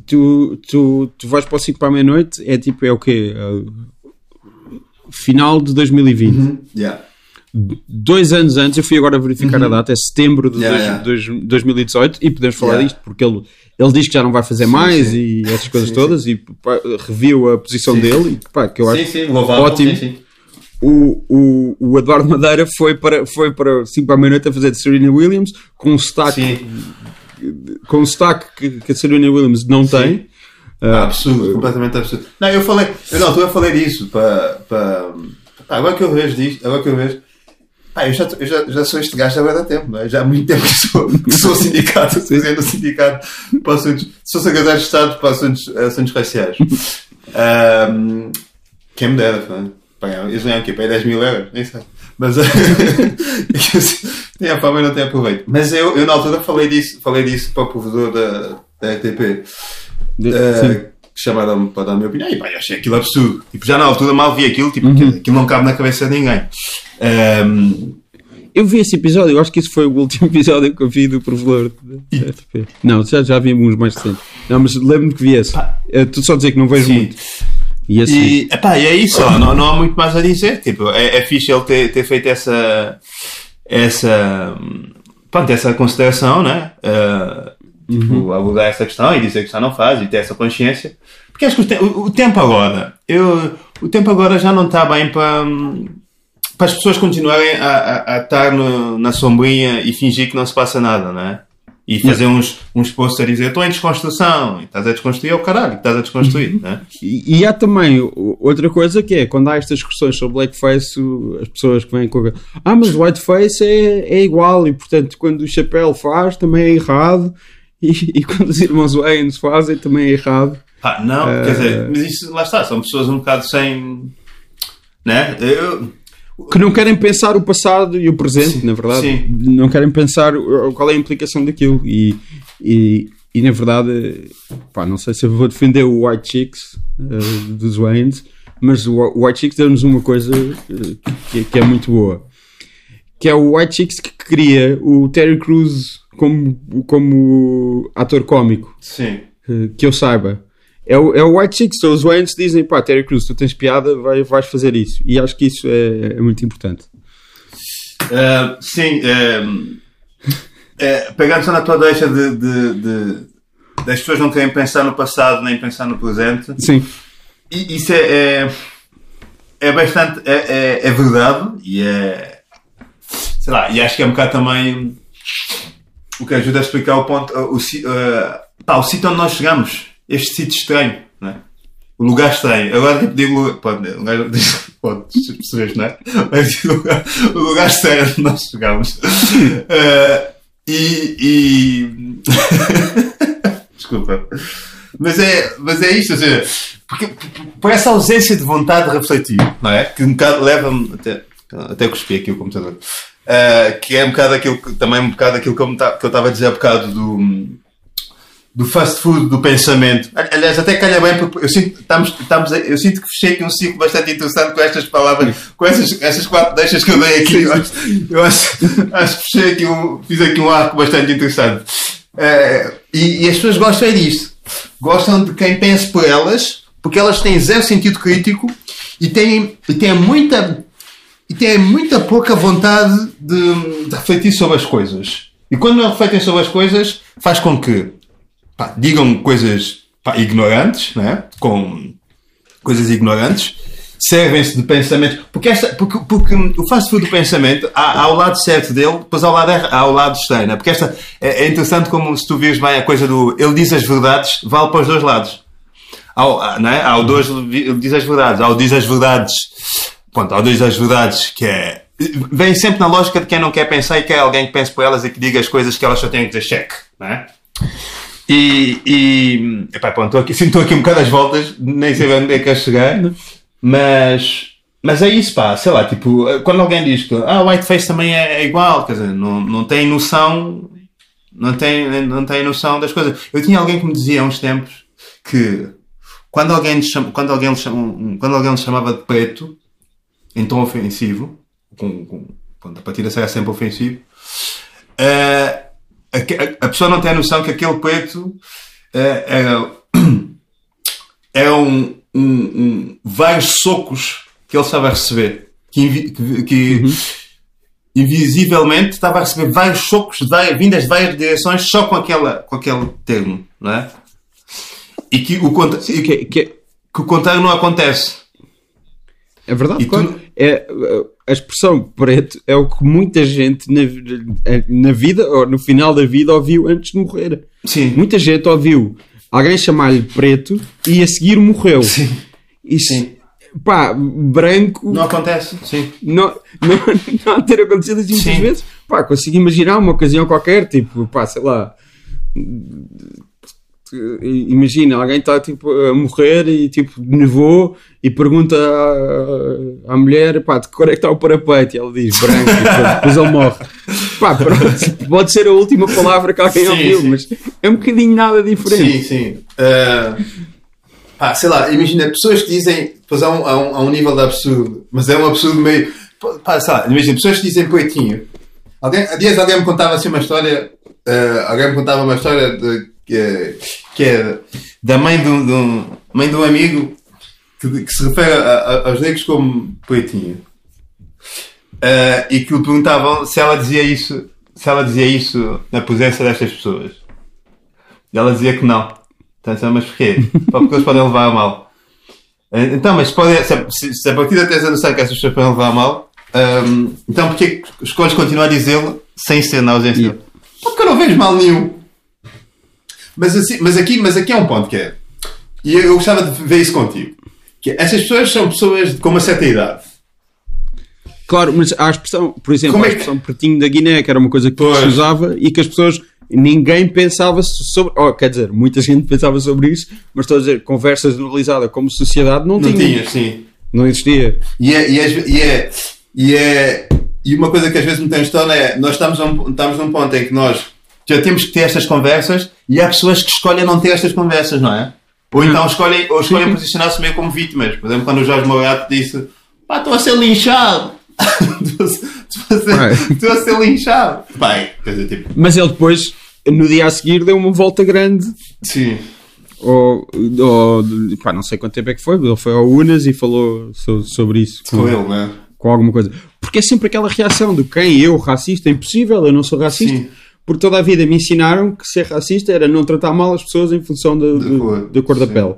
tu, tu, tu vais para o 5 para a meia-noite, é tipo, é o quê? Uh, final de 2020. Uhum. Yeah dois anos antes, eu fui agora verificar uhum. a data, é setembro de yeah, dois, yeah. 2018, e podemos falar yeah. disto porque ele, ele diz que já não vai fazer sim, mais sim. e essas coisas sim, todas, e pá, reviu a posição dele, e pá, que eu acho ótimo. O, o, o Eduardo Madeira foi para, foi para 5 para a meia-noite a fazer de Serena Williams com um sotaque, com um sotaque que, que a Serena Williams não tem. Ah, absurdo, uh, completamente absurdo. Não, eu falei, eu não, estou a falar disso para, para, agora que eu vejo disto, agora que eu vejo, ah, eu já, eu já, já sou este gajo há muito tempo, não é? Já há muito tempo que sou, <laughs> que sou sindicato, fazendo sindicato para assuntos, sou secretário de Estado para assuntos, assuntos raciais. Um, quem me dera, eles ganham aqui para 10 mil euros, nem sei. Mas <laughs> tem a fama e não tem aproveito. Mas eu, eu na altura falei disso, falei disso para o provedor da, da RTP. De, uh, chamaram para dar a minha opinião e pá, eu achei aquilo absurdo. Tipo, já na altura mal vi aquilo, tipo, uhum. aquilo não cabe na cabeça de ninguém. Um... Eu vi esse episódio, eu acho que isso foi o último <laughs> episódio que eu vi do Provedor. Não, já, já vi uns mais recentes. Não, mas lembro-me que vi esse. É, tu só dizer que não vejo Sim. muito. E, assim... e, epá, e é isso, não, não há muito mais a dizer. Tipo, é, é fixe ele ter, ter feito essa. essa. Pronto, essa consideração, né? Uh, tipo, uhum. abordar essa questão e dizer que já não faz e ter essa consciência. Porque acho que o, te o, tempo agora, eu, o tempo agora já não está bem para para as pessoas continuarem a, a, a estar no, na sombrinha e fingir que não se passa nada, não é? E fazer uns, uns posts a dizer estou em desconstrução, e estás a desconstruir é o caralho, estás a desconstruir. Né? E, e há também outra coisa que é quando há estas discussões sobre blackface, as pessoas que vêm com a- ah, mas whiteface é, é igual e portanto quando o chapéu faz também é errado <laughs> e, e quando os irmãos Wayne fazem também é errado. Pá, não, Eh, quer dizer, mas isso lá está, são pessoas um bocado sem. Né? Eu, Que não querem pensar o passado e o presente, na verdade. sim. Não querem pensar qual é a implicação daquilo. E, e, e na verdade, pá, não sei se eu vou defender o White Chicks eh, dos Waynes, mas o White Chicks deu-nos uma coisa eh, que, que é muito boa. Que é o White Chicks que cria o Terry Crews como, como ator cómico sim. eh, que eu saiba. É o, é o White Chicks, são os que dizem, pá, Terry Crews, tu tens piada, vai, vais fazer isso. E acho que isso é, é muito importante. Uh, sim, um, é, pegando só na tua deixa de, de, de- das pessoas não querem pensar no passado nem pensar no presente, Sim. e isso é, é, é bastante. É, é, é verdade e é. Sei lá, e acho que é um bocado também o que ajuda a explicar o ponto. O, uh, pá, o sítio onde nós chegamos, este sítio estranho, né? o lugar estranho. Agora tipo, digo. Pode, o gajo diz- <laughs> pode não é? Mas o lugar, <laughs> o lugar estranho onde nós chegamos. Uh, <laughs> e. e... Desculpa. Mas é, mas é isto, ou seja, porque, por essa ausência de vontade de refletir, não é? Que um bocado leva-me até, até cuspi aqui o computador. Uh, que é um bocado aquilo que, também um bocado aquilo que eu estava a dizer há bocado do, do fast food, do pensamento. Aliás, até calha bem, porque eu sinto, estamos, estamos, eu sinto que fechei aqui um ciclo bastante interessante com estas palavras, com essas, essas quatro deixas que eu dei aqui. Eu acho, eu acho, acho que fechei aqui um, fiz aqui um arco bastante interessante. Eh, e, e as pessoas gostam é disto. Gostam de quem pense por elas, porque elas têm zero sentido crítico e têm, e têm muita e têm muita pouca vontade de, refletir sobre as coisas. E quando não refletem sobre as coisas, faz com que pá, digam coisas pá, ignorantes, né? com coisas ignorantes, servem-se de pensamentos. Porque, esta, porque, porque o fast food do pensamento há, há o lado certo dele, depois há o lado, erra- há o lado estranho. né? Porque esta é, é interessante como se tu vires bem a coisa do ele diz as verdades, vale para os dois lados. Há, o- há, não é? há o dois, ele diz as verdades, há o diz as verdades, pronto, há o diz as verdades que é. Vem sempre na lógica de quem não quer pensar e quer alguém que pense por elas e que diga as coisas que elas só têm que dizer cheque, não é? E, e epá, estou aqui, sinto aqui um bocado as voltas, nem sei onde é que quero chegar, mas, mas é isso, pá, sei lá, tipo, quando alguém diz que ah, whiteface também é, é igual, quer dizer, não, não tem noção, não tem, não tem noção das coisas. Eu tinha alguém que me dizia há uns tempos que quando alguém quando alguém quando alguém lhe chamava de preto, em tom ofensivo, com, com, pronto, a partida será sempre ofensivo, eh, a, a- pessoa não tem a noção que aquele preto eh, era, era <coughs> um, um, um- vários socos que ele estava a receber. Que, que, que invisivelmente estava a receber vários socos vindas de várias direções só com, aquela, com aquele termo, não é? E que o, contra- Que, que que o contrário não acontece. é verdade, E tu- claro. É, a expressão preto é o que muita gente na, na vida, ou no final da vida, ouviu antes de morrer. Sim. Muita gente ouviu alguém chamar-lhe preto e a seguir morreu. Sim. Isso, Sim. pá, branco, Não acontece. Sim. não, não, não ter acontecido assim muitas vezes. Pá, consigo imaginar uma ocasião qualquer, tipo, pá, sei lá. Imagina, alguém está tipo, a morrer e tipo, nevou e pergunta à, à mulher, pá, de que cor é que está o parapeito? E ela diz branco, e depois ele morre. Pá, pronto, <laughs> pode ser a última palavra que alguém Sim, ouviu, sim. mas é um bocadinho nada diferente. Sim, sim. Uh, pá, sei lá, imagina, pessoas que dizem, depois há um, há, um, há um nível de absurdo, mas é um absurdo meio. Pá, sei lá, imagina, pessoas que dizem poetinho. Alguém, há dias alguém me contava assim uma história, uh, alguém me contava uma história de, que, que é da mãe de um, de um- mãe de um amigo que, que se refere a- a- aos negros como poetinho. Uh, e que lhe perguntavam se ela dizia isso, se ela dizia isso na presença destas pessoas. E ela dizia que não. Então, mas porquê? Porque eles podem levar a mal. Eh, Então, mas pode, se, a- se, a partir da tese noção que essas pessoas podem levar a mal, hum, então porquê escolhes continuar a dizê-lo sem ser na ausência? Yeah. Porque eu não vejo mal nenhum. Mas, assim, mas, aqui, mas aqui é um ponto que é. E eu gostava de ver isso contigo. Que é, essas pessoas são pessoas com uma certa idade. Claro, mas há a expressão, por exemplo, Como a é que- expressão pretinho da Guiné, que era uma coisa que Pois. se usava e que as pessoas, ninguém pensava sobre, oh, quer dizer, muita gente pensava sobre isso, mas estou a dizer, conversa generalizada como sociedade não, Não tinha, sim. não existia. E é, e, é, e, é, e, é, e uma coisa que às vezes me tem estranho é nós estamos, a um, estamos num ponto em que nós já temos que ter estas conversas e há pessoas que escolhem não ter estas conversas, não é? Ou então escolhem, ou escolhem posicionar-se meio como vítimas. Por exemplo, quando o Jorge Morato disse pá, estou a ser linchado. <laughs> Estou a ser- estou a ser- linchado. Pai, quer dizer, tipo, Mas ele depois, no dia a seguir, deu uma volta grande, sim. ou, ou pá, não sei quanto tempo é que foi, ele foi ao Unas e falou so- sobre isso. Com ele, não é? com alguma coisa. Porque é sempre aquela reação do quem eu, racista, é impossível, eu não sou racista. Sim. Porque toda a vida me ensinaram que ser racista era não tratar mal as pessoas em função da, cor, da cor da sim. pele.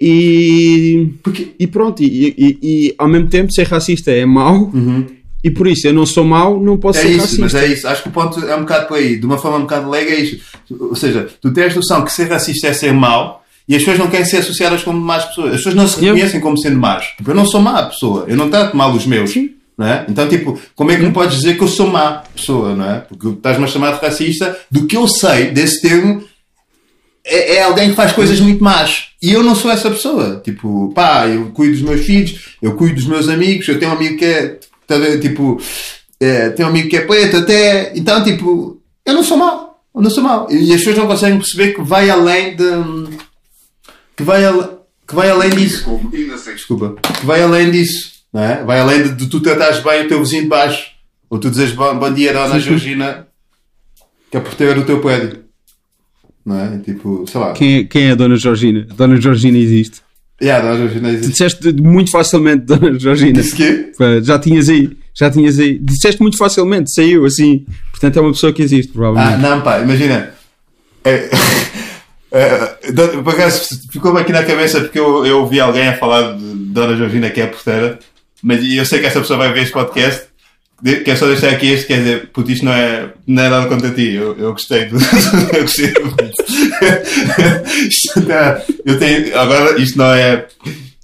E, Porque. e pronto, e, e- e ao mesmo tempo ser racista é mau, e por isso eu não sou mau, não posso É ser isso, racista. mas é isso. Acho que o ponto é um bocado por aí. De uma forma um bocado leiga é isso. Ou seja, tu tens noção que ser racista é ser mau e as pessoas não querem ser associadas como más pessoas. As pessoas não se Eu- reconhecem como sendo más. Eu não sou má pessoa. Eu não trato mal os meus. Não é? Então, tipo, como é que me podes dizer que eu sou má pessoa, não é? Porque estás-me a chamar de racista. Do que eu sei desse termo, é, é alguém que faz coisas muito más. E eu não sou essa pessoa. Tipo, pá, eu cuido dos meus filhos, eu cuido dos meus amigos, eu tenho um amigo que é, tá tipo, é, tenho um amigo que é preto até. Então, tipo, eu não sou mau. Eu não sou mau. E as pessoas não conseguem perceber que vai além de. que vai, al- que vai além disso. Desculpa. Que vai além disso. Não é? Vai além de, de tu tratares bem o teu vizinho de baixo. Ou tu dizes bom, bom dia, Dona Georgina, que é porteira do teu prédio. Não é? Tipo, sei lá. Quem, é- quem é a Dona Georgina? Dona Georgina existe. Yeah, Dona Georgina Tu existe. disseste muito facilmente <laughs> Dona Georgina. Disse quê? Pá, Já tinhas aí, já tinhas aí. Disseste muito facilmente, saiu assim. Portanto é uma pessoa que existe, Ah, provavelmente. não, pá, imagina. É, <laughs> é, do- por acaso ficou-me aqui na cabeça porque eu, eu ouvi alguém a falar de Dona Georgina que é porteira, mas eu sei que essa pessoa vai ver este podcast. Quero só deixar aqui este, quer dizer, puto, isto não é, não é nada contra ti. Eu, eu gostei do. <laughs> eu gostei do. <laughs> isto não- eu tenho, agora, isto não é.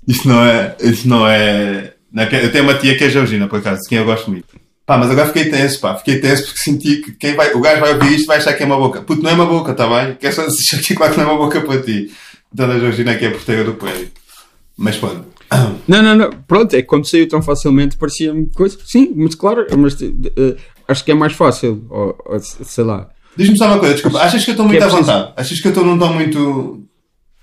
Isto não é. Isto não é. é Eu tenho uma tia que é Georgina, por acaso, quem eu gosto muito. Pá, mas agora fiquei tenso, pá. Fiquei tenso porque senti que quem vai, o gajo vai ouvir isto vai achar que é uma boca. Puto, não é uma boca, tá bem? Quer só <laughs> deixar aqui claro que não é uma boca para ti. Dona Georgina que é porteira do prédio. Mas pronto. <coughs> Não, não, não. Pronto, é que quando saiu tão facilmente parecia-me coisa. Sim, mas claro, mas eh, acho que é mais fácil. Ou, ou, sei lá. Diz-me só uma coisa, desculpa. Achas que eu estou muito Que é à vontade? Achas que eu estou num tom muito.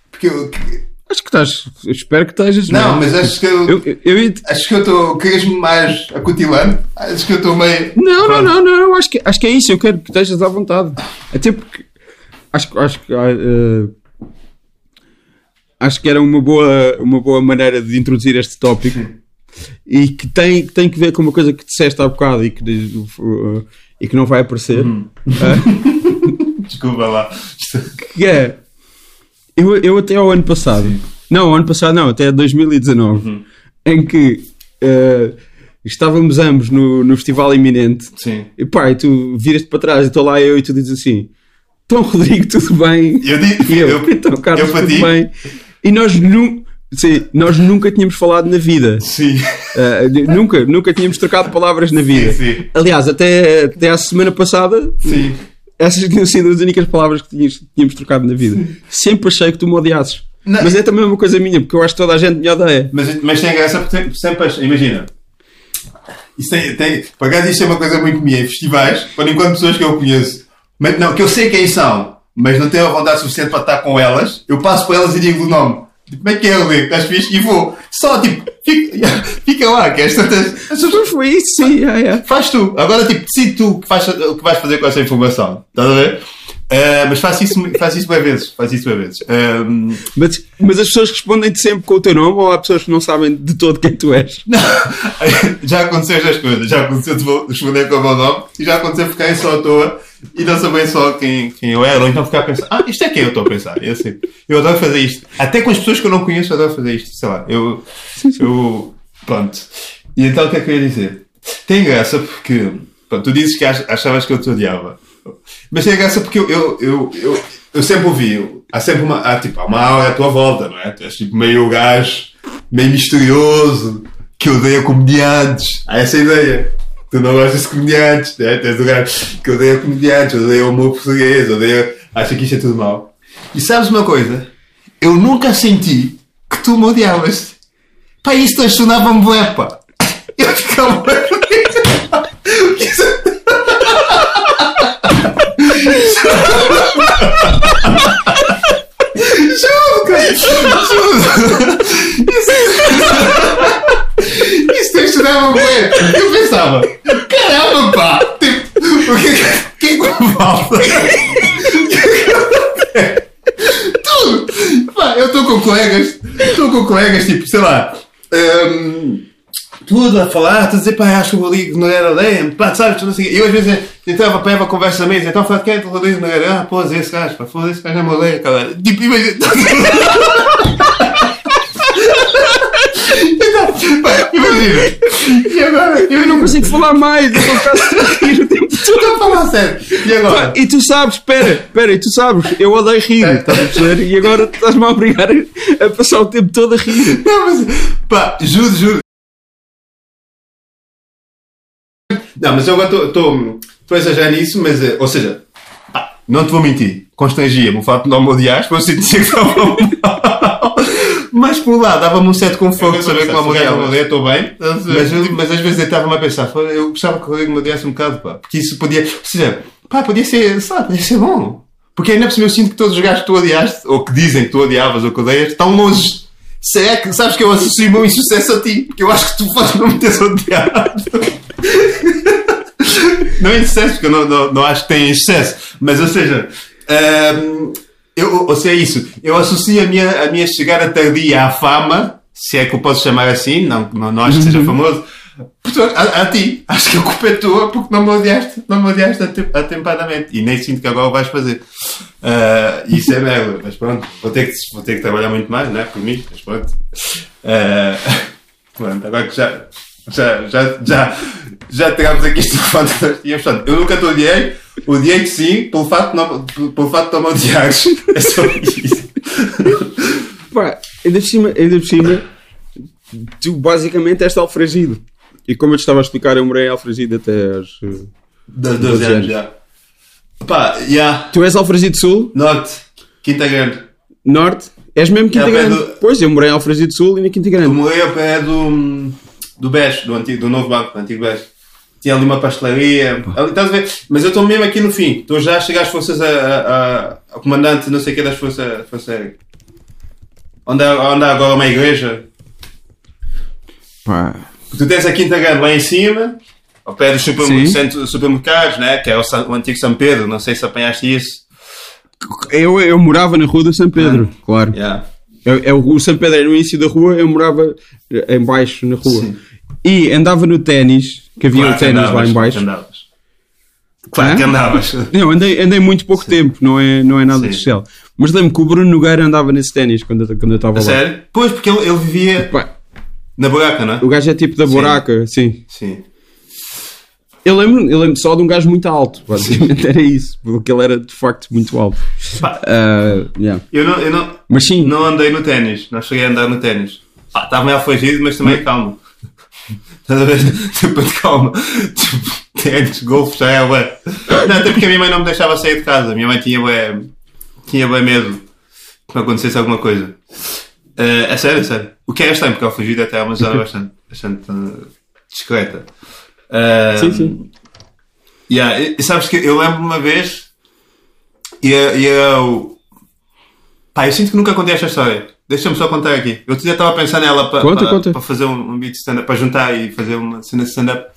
Porque eu. que- Acho que estás. Espero que estejas. Não, é? mas achas que eu. Eu, eu, Achas que eu estou. Queres-me mais acutilando? Achas que eu estou meio. Não, não, Pronto. não, não. Acho que, acho que é isso. Eu quero que estejas à vontade. Até porque. Acho, que- acho que. eh, acho que era uma boa, uma boa maneira de introduzir este tópico. E que tem, que tem que ver com uma coisa que disseste há bocado e que, uh, e que não vai aparecer. <laughs> Desculpa lá. Que é. Eu, eu até ao ano passado. Não, ao ano passado não, até 2019. Uhum. Em que eh, estávamos ambos no, no festival iminente. Sim. E pá, e tu viras-te para trás e estou lá eu e tu dizes assim: Então, Rodrigo, tudo bem? Eu digo. E eu, eu, então, Carlos, eu tudo bem? E nós, nu sim, nós nunca tínhamos falado na vida. Sim. De- nunca, nunca tínhamos trocado palavras na vida. Sim, sim. Aliás, até, até à semana passada, Sim. essas tinham sido as únicas palavras que tínhamos, tínhamos trocado na vida. Sempre achei que tu me odiasses. Não. Mas é também uma coisa minha, porque eu acho que toda a gente me odeia. Mas, mas tem graça porque sempre- sempre. Imagina. Isso tem, tem, por acaso isto é uma coisa muito minha. Festivais, quando enquanto pessoas que eu conheço, mas, não, que eu sei quem são, mas não tenho a vontade suficiente para estar com elas, eu passo por elas e digo o nome. Tipo, como é que é, Rodrigo? Estás fixe? E vou. Só, tipo, fica, <laughs> fica lá, que esta. Mas foi isso, sim. yeah, yeah. Faz tu. Agora, tipo, decide tu o que, faz, o que vais fazer com essa informação. Estás a ver? Eh, mas faz isso, faz isso bem vezes. Faz isso bem vezes. Ehm, Mas, mas as pessoas respondem-te sempre com o teu nome ou há pessoas que não sabem de todo quem tu és? <laughs> Não, já aconteceu estas coisas. Já aconteceu de responder com o meu nome e já aconteceu ficarem só à toa e não saberem só quem, quem eu era. Ou então ficar a pensar, ah, isto é quem eu estou a pensar. Eu, sei. eu adoro fazer isto. Até com as pessoas que eu não conheço, eu adoro fazer isto. Sei lá, eu. eu pronto. E então o que é que eu ia dizer? Tem graça porque. Pronto, tu dizes que ach- achavas que eu te odiava. Mas tem graça porque eu, eu, eu, eu, eu sempre ouvi, há sempre uma, há, tipo, há uma aura à tua volta, não é? Tu és tipo meio gajo, meio misterioso, que odeia comediantes. Há essa ideia. Tu não gostas de comediantes, né? Tens o gajo que odeia comediantes, odeia o humor português, odeia, acha que isto é tudo mau. E sabes uma coisa? Eu nunca senti que tu me odiavas. Pá, isso transtornava-me pá. Eu ficava... Isso- Juro, cara. Juro. Isso, isso Eu pensava, caramba, pá. Tipo, o que é que que me falta? Tu! Pá, eu estou com colegas, estou com colegas, tipo, sei lá, hum, tudo a falar, a dizer, pá, acho que o Rodrigo Nogueira odeia-me, pá, sabes, tudo assim. Eu às vezes entrava para a conversa na mesa, então falava, quem é o Rodrigo Nogueira? Ah, pô, esse gajo, pá, foda esse gajo não me odeia, cara. Tipo, imagina. <laughs> Então, pá, imagina. E agora? Eu não consigo falar mais, eu estou a rir o tempo todo. Estou a falar sério. E agora? E tu sabes, espera, espera, e tu sabes, eu odeio rir, estás a perceber? E agora estás-me a obrigar a passar o tempo todo a rir. Não, mas, pá, juro, juro. Não, mas eu agora estou a exagerar nisso, mas, eh, ou seja, pá, não te vou mentir, constrangia-me o facto de não me odiares, porque eu sentia que estava mal. Mas por lá, dava-me um certo conforto de saber que me odeia, estou bem. Mas, eu- mas às vezes eu estava-me a pensar, "Foda, eu gostava que o Rodrigo me odiasse um bocado, pá, porque isso podia, ou seja, pá, podia ser, sabe, podia ser bom. Porque ainda por cima eu sinto que todos os gajos que tu odiaste, ou que dizem que tu odiavas ou que odeias, estão longe. Será que, sabes que eu associo o meu insucesso a ti? Porque eu acho que tu podes não me teres odiado. <laughs> não é excesso, porque eu não, não, não acho que tenha excesso. Mas, ou seja, hum, eu, ou seja, é isso. Eu associo a minha, a minha chegada tardia à fama, se é que eu posso chamar assim, não, não, não acho que seja famoso, portanto, a, a ti. Acho que a culpa é tua porque não me odiaste, não me odiaste atem- atempadamente. E nem sinto que agora o vais fazer. Ah, isso é merda, mas pronto, vou ter, que, vou ter que trabalhar muito mais, não é? Por mim, mas pronto. Ah, <laughs> pronto, agora que já, já, já, já, já tirámos aqui este ponto que nós tínhamos. Portanto, eu nunca te odiei, odiei-te sim, pelo facto não, pelo facto de não me odiares. É só isso. Pá, ainda por cima, ainda por cima, tu basicamente és alfragido. E como eu te estava a explicar, eu morei em Alfragide até aos... eh, Das 12 anos já. Pá, já. Tu és Alfragide Sul, Norte, Quinta Grande. Norte, és mesmo Quinta É, Grande. do- Pois, eu morei em Alfragide Sul e na Quinta Eu Grande. morei ao pé do, do BES, do, antigo, do novo banco, do antigo BES. Tinha ali uma pastelaria. Ali, estás a ver? Mas eu estou mesmo aqui no fim. Estou já a chegar às forças a, a, a, comandante, não sei o que, das forças, forças aéreas. Onde há, onde há agora uma igreja. Pá, Tu tens a Quinta Grande lá em cima, ao pé dos super, Sim. centro- supermercados, né? que é o, San- o antigo São Pedro. Não sei se apanhaste isso. eu, eu morava na rua do São Pedro, claro. Yeah. É, é o, São Pedro era no início da rua, eu morava eh, em baixo na rua. Sim. E andava no ténis, que havia Claro o ténis lá em baixo. andavas. Claro que andavas. Não, andei, andei muito pouco tempo, não é, não é nada Sim. especial. Mas lembro que o Bruno Nogueira andava nesse ténis quando, eu- quando eu estava lá. sério? Pois, porque ele, ele vivia Pá, na buraca, não é? o gajo é tipo da buraca, sim. Sim. Eu lembro, eu lembro só de um gajo muito alto, basicamente era isso, porque ele era de facto muito alto. Ah, yeah. eu não, eu não, Mas sim, não andei no ténis, não cheguei a andar no ténis. Estava meio afligido, mas também calmo. Estás a ver? <laughs> Tipo, de calma. Tipo, ténis, golfe, já é ué. Não, até porque a minha mãe não me deixava sair de casa. A minha mãe tinha ué, tinha bem medo que me acontecesse alguma coisa. Eh, é sério, é sério. O que é estranho, porque a afligida até é uma zona bastante, bastante eh, discreta. Eh, sim, sim. Yeah, e, sabes que eu lembro uma vez e, eu- e eu. Pá, eu sinto que nunca contei esta história. Deixa-me só contar aqui. Eu já estava a pensar nela para, Conta, para, conta. para fazer um, um beat stand-up, para juntar e fazer uma cena de stand-up.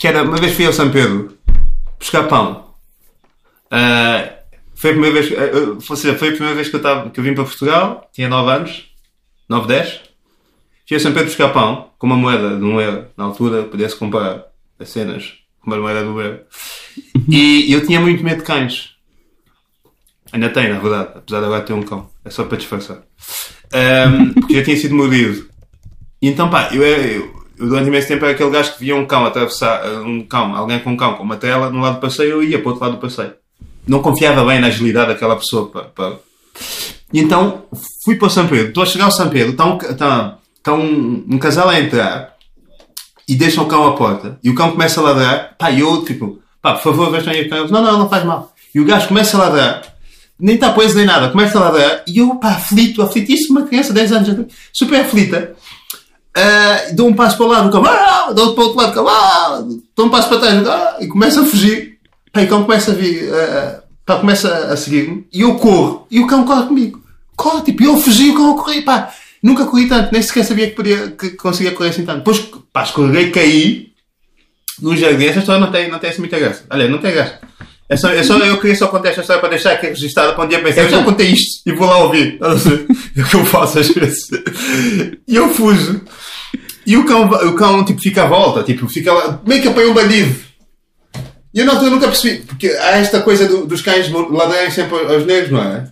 Que era, uma vez fui ao São Pedro buscar pão. Ah, foi a primeira vez, ah, ou seja, foi a primeira vez que eu, estava, que eu vim para Portugal, tinha 9 anos, 9, 10. Fui a São Pedro buscar pão, com uma moeda de um euro. Na altura, podia-se comparar as cenas com uma moeda de um euro. E eu tinha muito medo de cães. Ainda tenho, na verdade, apesar de agora ter um cão. É só para disfarçar. Ahm, porque já tinha sido mordido. E então, pá, eu, eu, eu durante imenso tempo era aquele gajo que via um cão atravessar, um cão, alguém com um cão com uma tela no lado do passeio, eu ia para o outro lado do passeio. não confiava bem na agilidade daquela pessoa. Para, para... E então fui para o São Pedro. Estou a chegar ao São Pedro, está um, um, um casal a entrar e deixam o cão à porta. E o cão começa a ladrar. Pá, e eu, tipo, pá, por favor, vejam aí o cão. Não, não, não faz mal. E o gajo começa a ladrar. Nem está preso nem nada. Começa a ladrar. E eu, pá, aflito, aflitíssimo. Uma criança de 10 anos, super aflita. Uh, dou um passo para o lado, o cão, ah, dou para o outro lado, o cão, dou um passo para trás, ah, e começa a fugir. Pá, e o cão começa a vir, uh, pá, começa a seguir-me. E eu corro. E o cão corre comigo. Corre, tipo, eu fugi, o cão a correr, pá. Nunca corri tanto, nem sequer sabia que, podia, que conseguia correr assim tanto. Depois, pá, escorreguei, caí num jardim. Essa história não tem, não tem assim muita graça. Olha, não tem graça. É só, é só, eu queria só contar esta história para deixar aqui registrada para um dia pensar. Eu já contei isto e vou lá ouvir. É o que eu faço às vezes. E eu fujo. E o cão, o cão tipo, fica à volta, tipo, fica lá, meio que apanha um bandido. E eu na altura nunca percebi, porque há esta coisa do, dos cães ladrarem sempre aos negros, não é?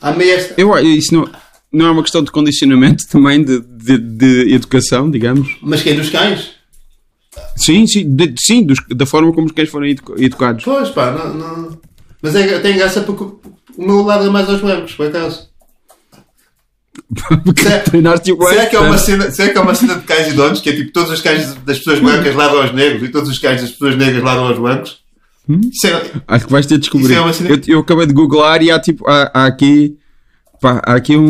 Há meio esta. Eu, isso não não é uma questão de condicionamento também, de, de, de educação, digamos? Mas quem? Dos cães? Sim, sim, de, sim dos, da forma como os cães foram educados. Pois pá, não, não... mas é, tem graça porque o meu lado é mais aos brancos, por acaso. <laughs> será, será, que é uma cena, será que é uma cena de cães e donos que é tipo todos os cães das pessoas brancas ladram aos negros e todos os cães das pessoas negras ladram aos brancos? Hum? É, Acho que vais ter de descobrir. É eu, eu, acabei de googlar e há tipo há, há aqui Pá, há aqui um,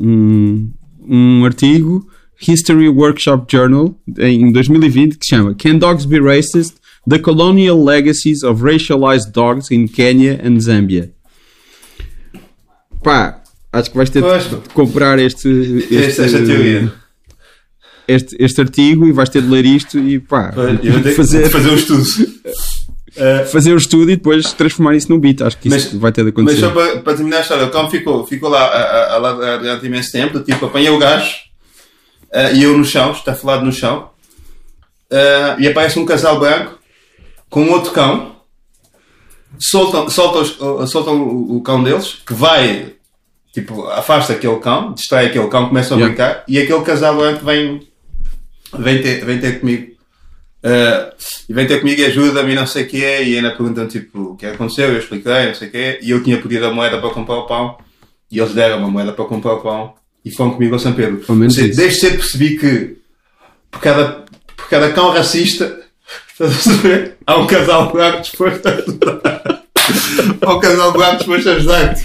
um, um artigo, History Workshop Journal, em 2020, que se chama Can Dogs Be Racist? The Colonial Legacies of Racialized Dogs in Kenya and Zambia. Pá, acho que vais ter pois, de comprar este, este, esta teoria. Este, este artigo e vais ter de ler isto e pá, pois, fazer, fazer um estudo. Uh, <laughs> fazer o estudo e depois transformar isso num beat. Acho que isso mas, vai ter de acontecer. Mas só para, para terminar a história, o cão ficou, ficou lá durante imenso tempo. Tipo, apanhei o gajo uh, e eu no chão, está falado no chão. Uh, e aparece um casal branco com um outro cão. Soltam, soltam, soltam o, o, cão deles que vai, tipo, afasta aquele cão, distrai aquele cão, começa a yeah. brincar. E aquele casal branco vem, vem, ter, vem ter comigo Uh, e vem ter comigo e ajuda-me não sei o quê. E ainda perguntam tipo o que aconteceu. Eu expliquei, não sei o quê. E eu tinha pedido a moeda para comprar o pão. E eles deram uma moeda para comprar o pão. E foram comigo ao São Pedro. Seja, desde cedo percebi que por cada, por cada cão racista <laughs> há um casal branco disposto a ajudar. há um casal branco disposto a ajudar-te.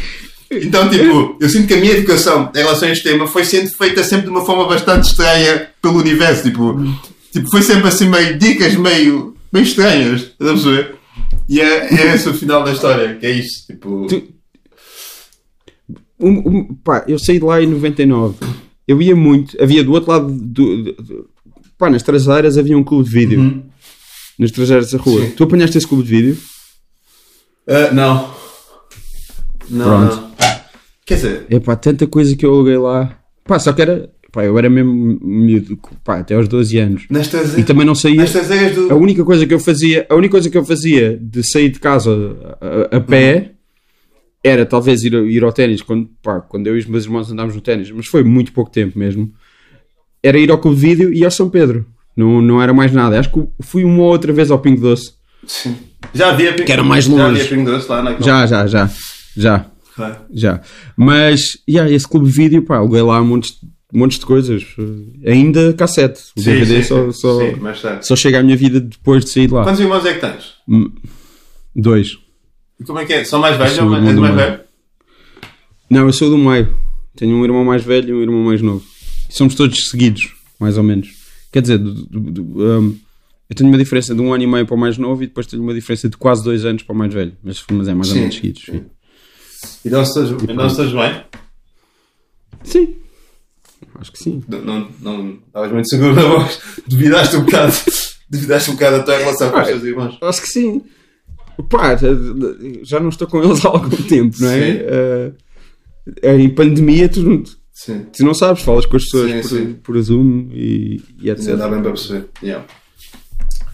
Então, tipo, eu sinto que a minha educação em relação a este tema foi sendo feita sempre de uma forma bastante estranha pelo universo. Tipo, Tipo, foi sempre assim meio dicas meio, meio estranhas, estás a perceber? E é, é esse o final da história, que é isto. Tipo... Tu... Um, um, pá, eu saí de lá em 99. Eu ia muito. Havia do outro lado do, do, do pá, nas traseiras havia um clube de vídeo. Uhum. Nas traseiras da rua. Sim. Tu apanhaste esse clube de vídeo? Uh, não. Não, Pronto. Não. Quer dizer. É pá, tanta coisa que eu aluguei lá. Pá, só que era Pá, eu era mesmo miúdo, pá, até aos 12 anos. Nestas, e também não saía. do... A única coisa que eu fazia, a única coisa que eu fazia de sair de casa a, a pé uhum. Era talvez ir, ir ao ténis, quando, pá, quando eu e os meus irmãos andámos no ténis, mas foi muito pouco tempo mesmo. Era ir ao Clube de Vídeo e ao São Pedro. Não, não era mais nada. Acho que fui uma ou outra vez ao Pingo Doce. Sim. Já havia Pingo Que era mais longe. Já havia Pingo Doce lá naquela... Já, já, já. Já. Claro. Já. Mas, yeah, esse Clube de Vídeo, pá, aluguei lá montes montes de coisas. Ainda cassete. O sim, DVD sim, só, só, sim, só chega à minha vida depois de sair de lá. Quantos irmãos é que tens? Hum, dois. E como é que é? São mais velhos ou mais, mais velho? Não, eu sou do meio. Tenho um irmão mais velho e um irmão mais novo. Somos todos seguidos, mais ou menos. Quer dizer, do, do, do, eu tenho uma diferença de um ano e meio para o mais novo e depois tenho uma diferença de quase dois anos para o mais velho. Mas, mas é mais ou menos seguidos. Sim. E nós estás bem? Sim. Acho que sim. Não, não, estavas muito seguro <laughs> na voz. Duvidaste um bocado. <laughs> Duvidaste um bocado a tua relação com os teus irmãos. Acho que sim. Pá, já não estou com eles há algum tempo, não é? Uh, em pandemia, tu não, tu não sabes, falas com as pessoas sim, por, sim. por Zoom e, e etc. Não dá bem para perceber. Yeah.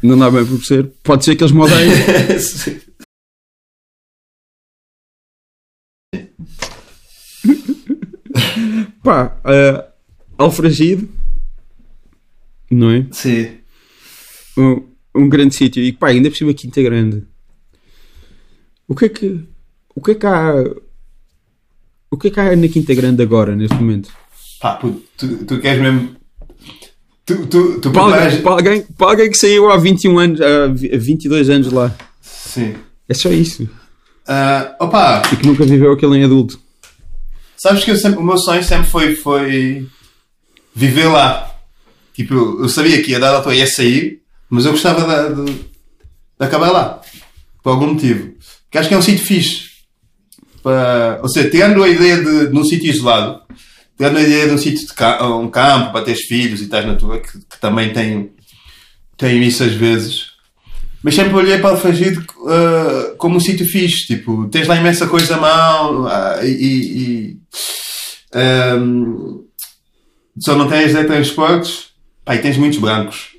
Não dá bem para perceber. Pode ser que eles modem. <laughs> Pá, uh, Alfragido, não é? Sim. Um, um grande sítio. E pá, ainda por cima Quinta Grande. O que é que. O que é que há. O que é que há na Quinta Grande agora, neste momento? Pá, puto, tu, tu queres mesmo. Tu, tu, tu Para preparas- alguém, para, alguém, para alguém que saiu há 21 anos, há vi- 22 anos lá. Sim. É só isso. Ah, opa, E que nunca viveu aquele em adulto. sabes que eu sempre- o meu sonho sempre foi, foi viver lá. Tipo, eu sabia que a dada altura ia sair, mas eu gostava de, de- de acabar lá. Por algum motivo. Porque acho que é um sítio fixe. Para, ou seja, tirando a ideia de, de num sítio isolado, tirando a ideia de um sítio de ca- um campo para teres filhos e estás na tua, que, que também tem, tem isso às vezes. Mas sempre olhei para o uh, como um sítio fixe. Tipo, tens lá imensa coisa à mão ah, e. e, um, só não tens de transportes. Pá, e tens muitos brancos.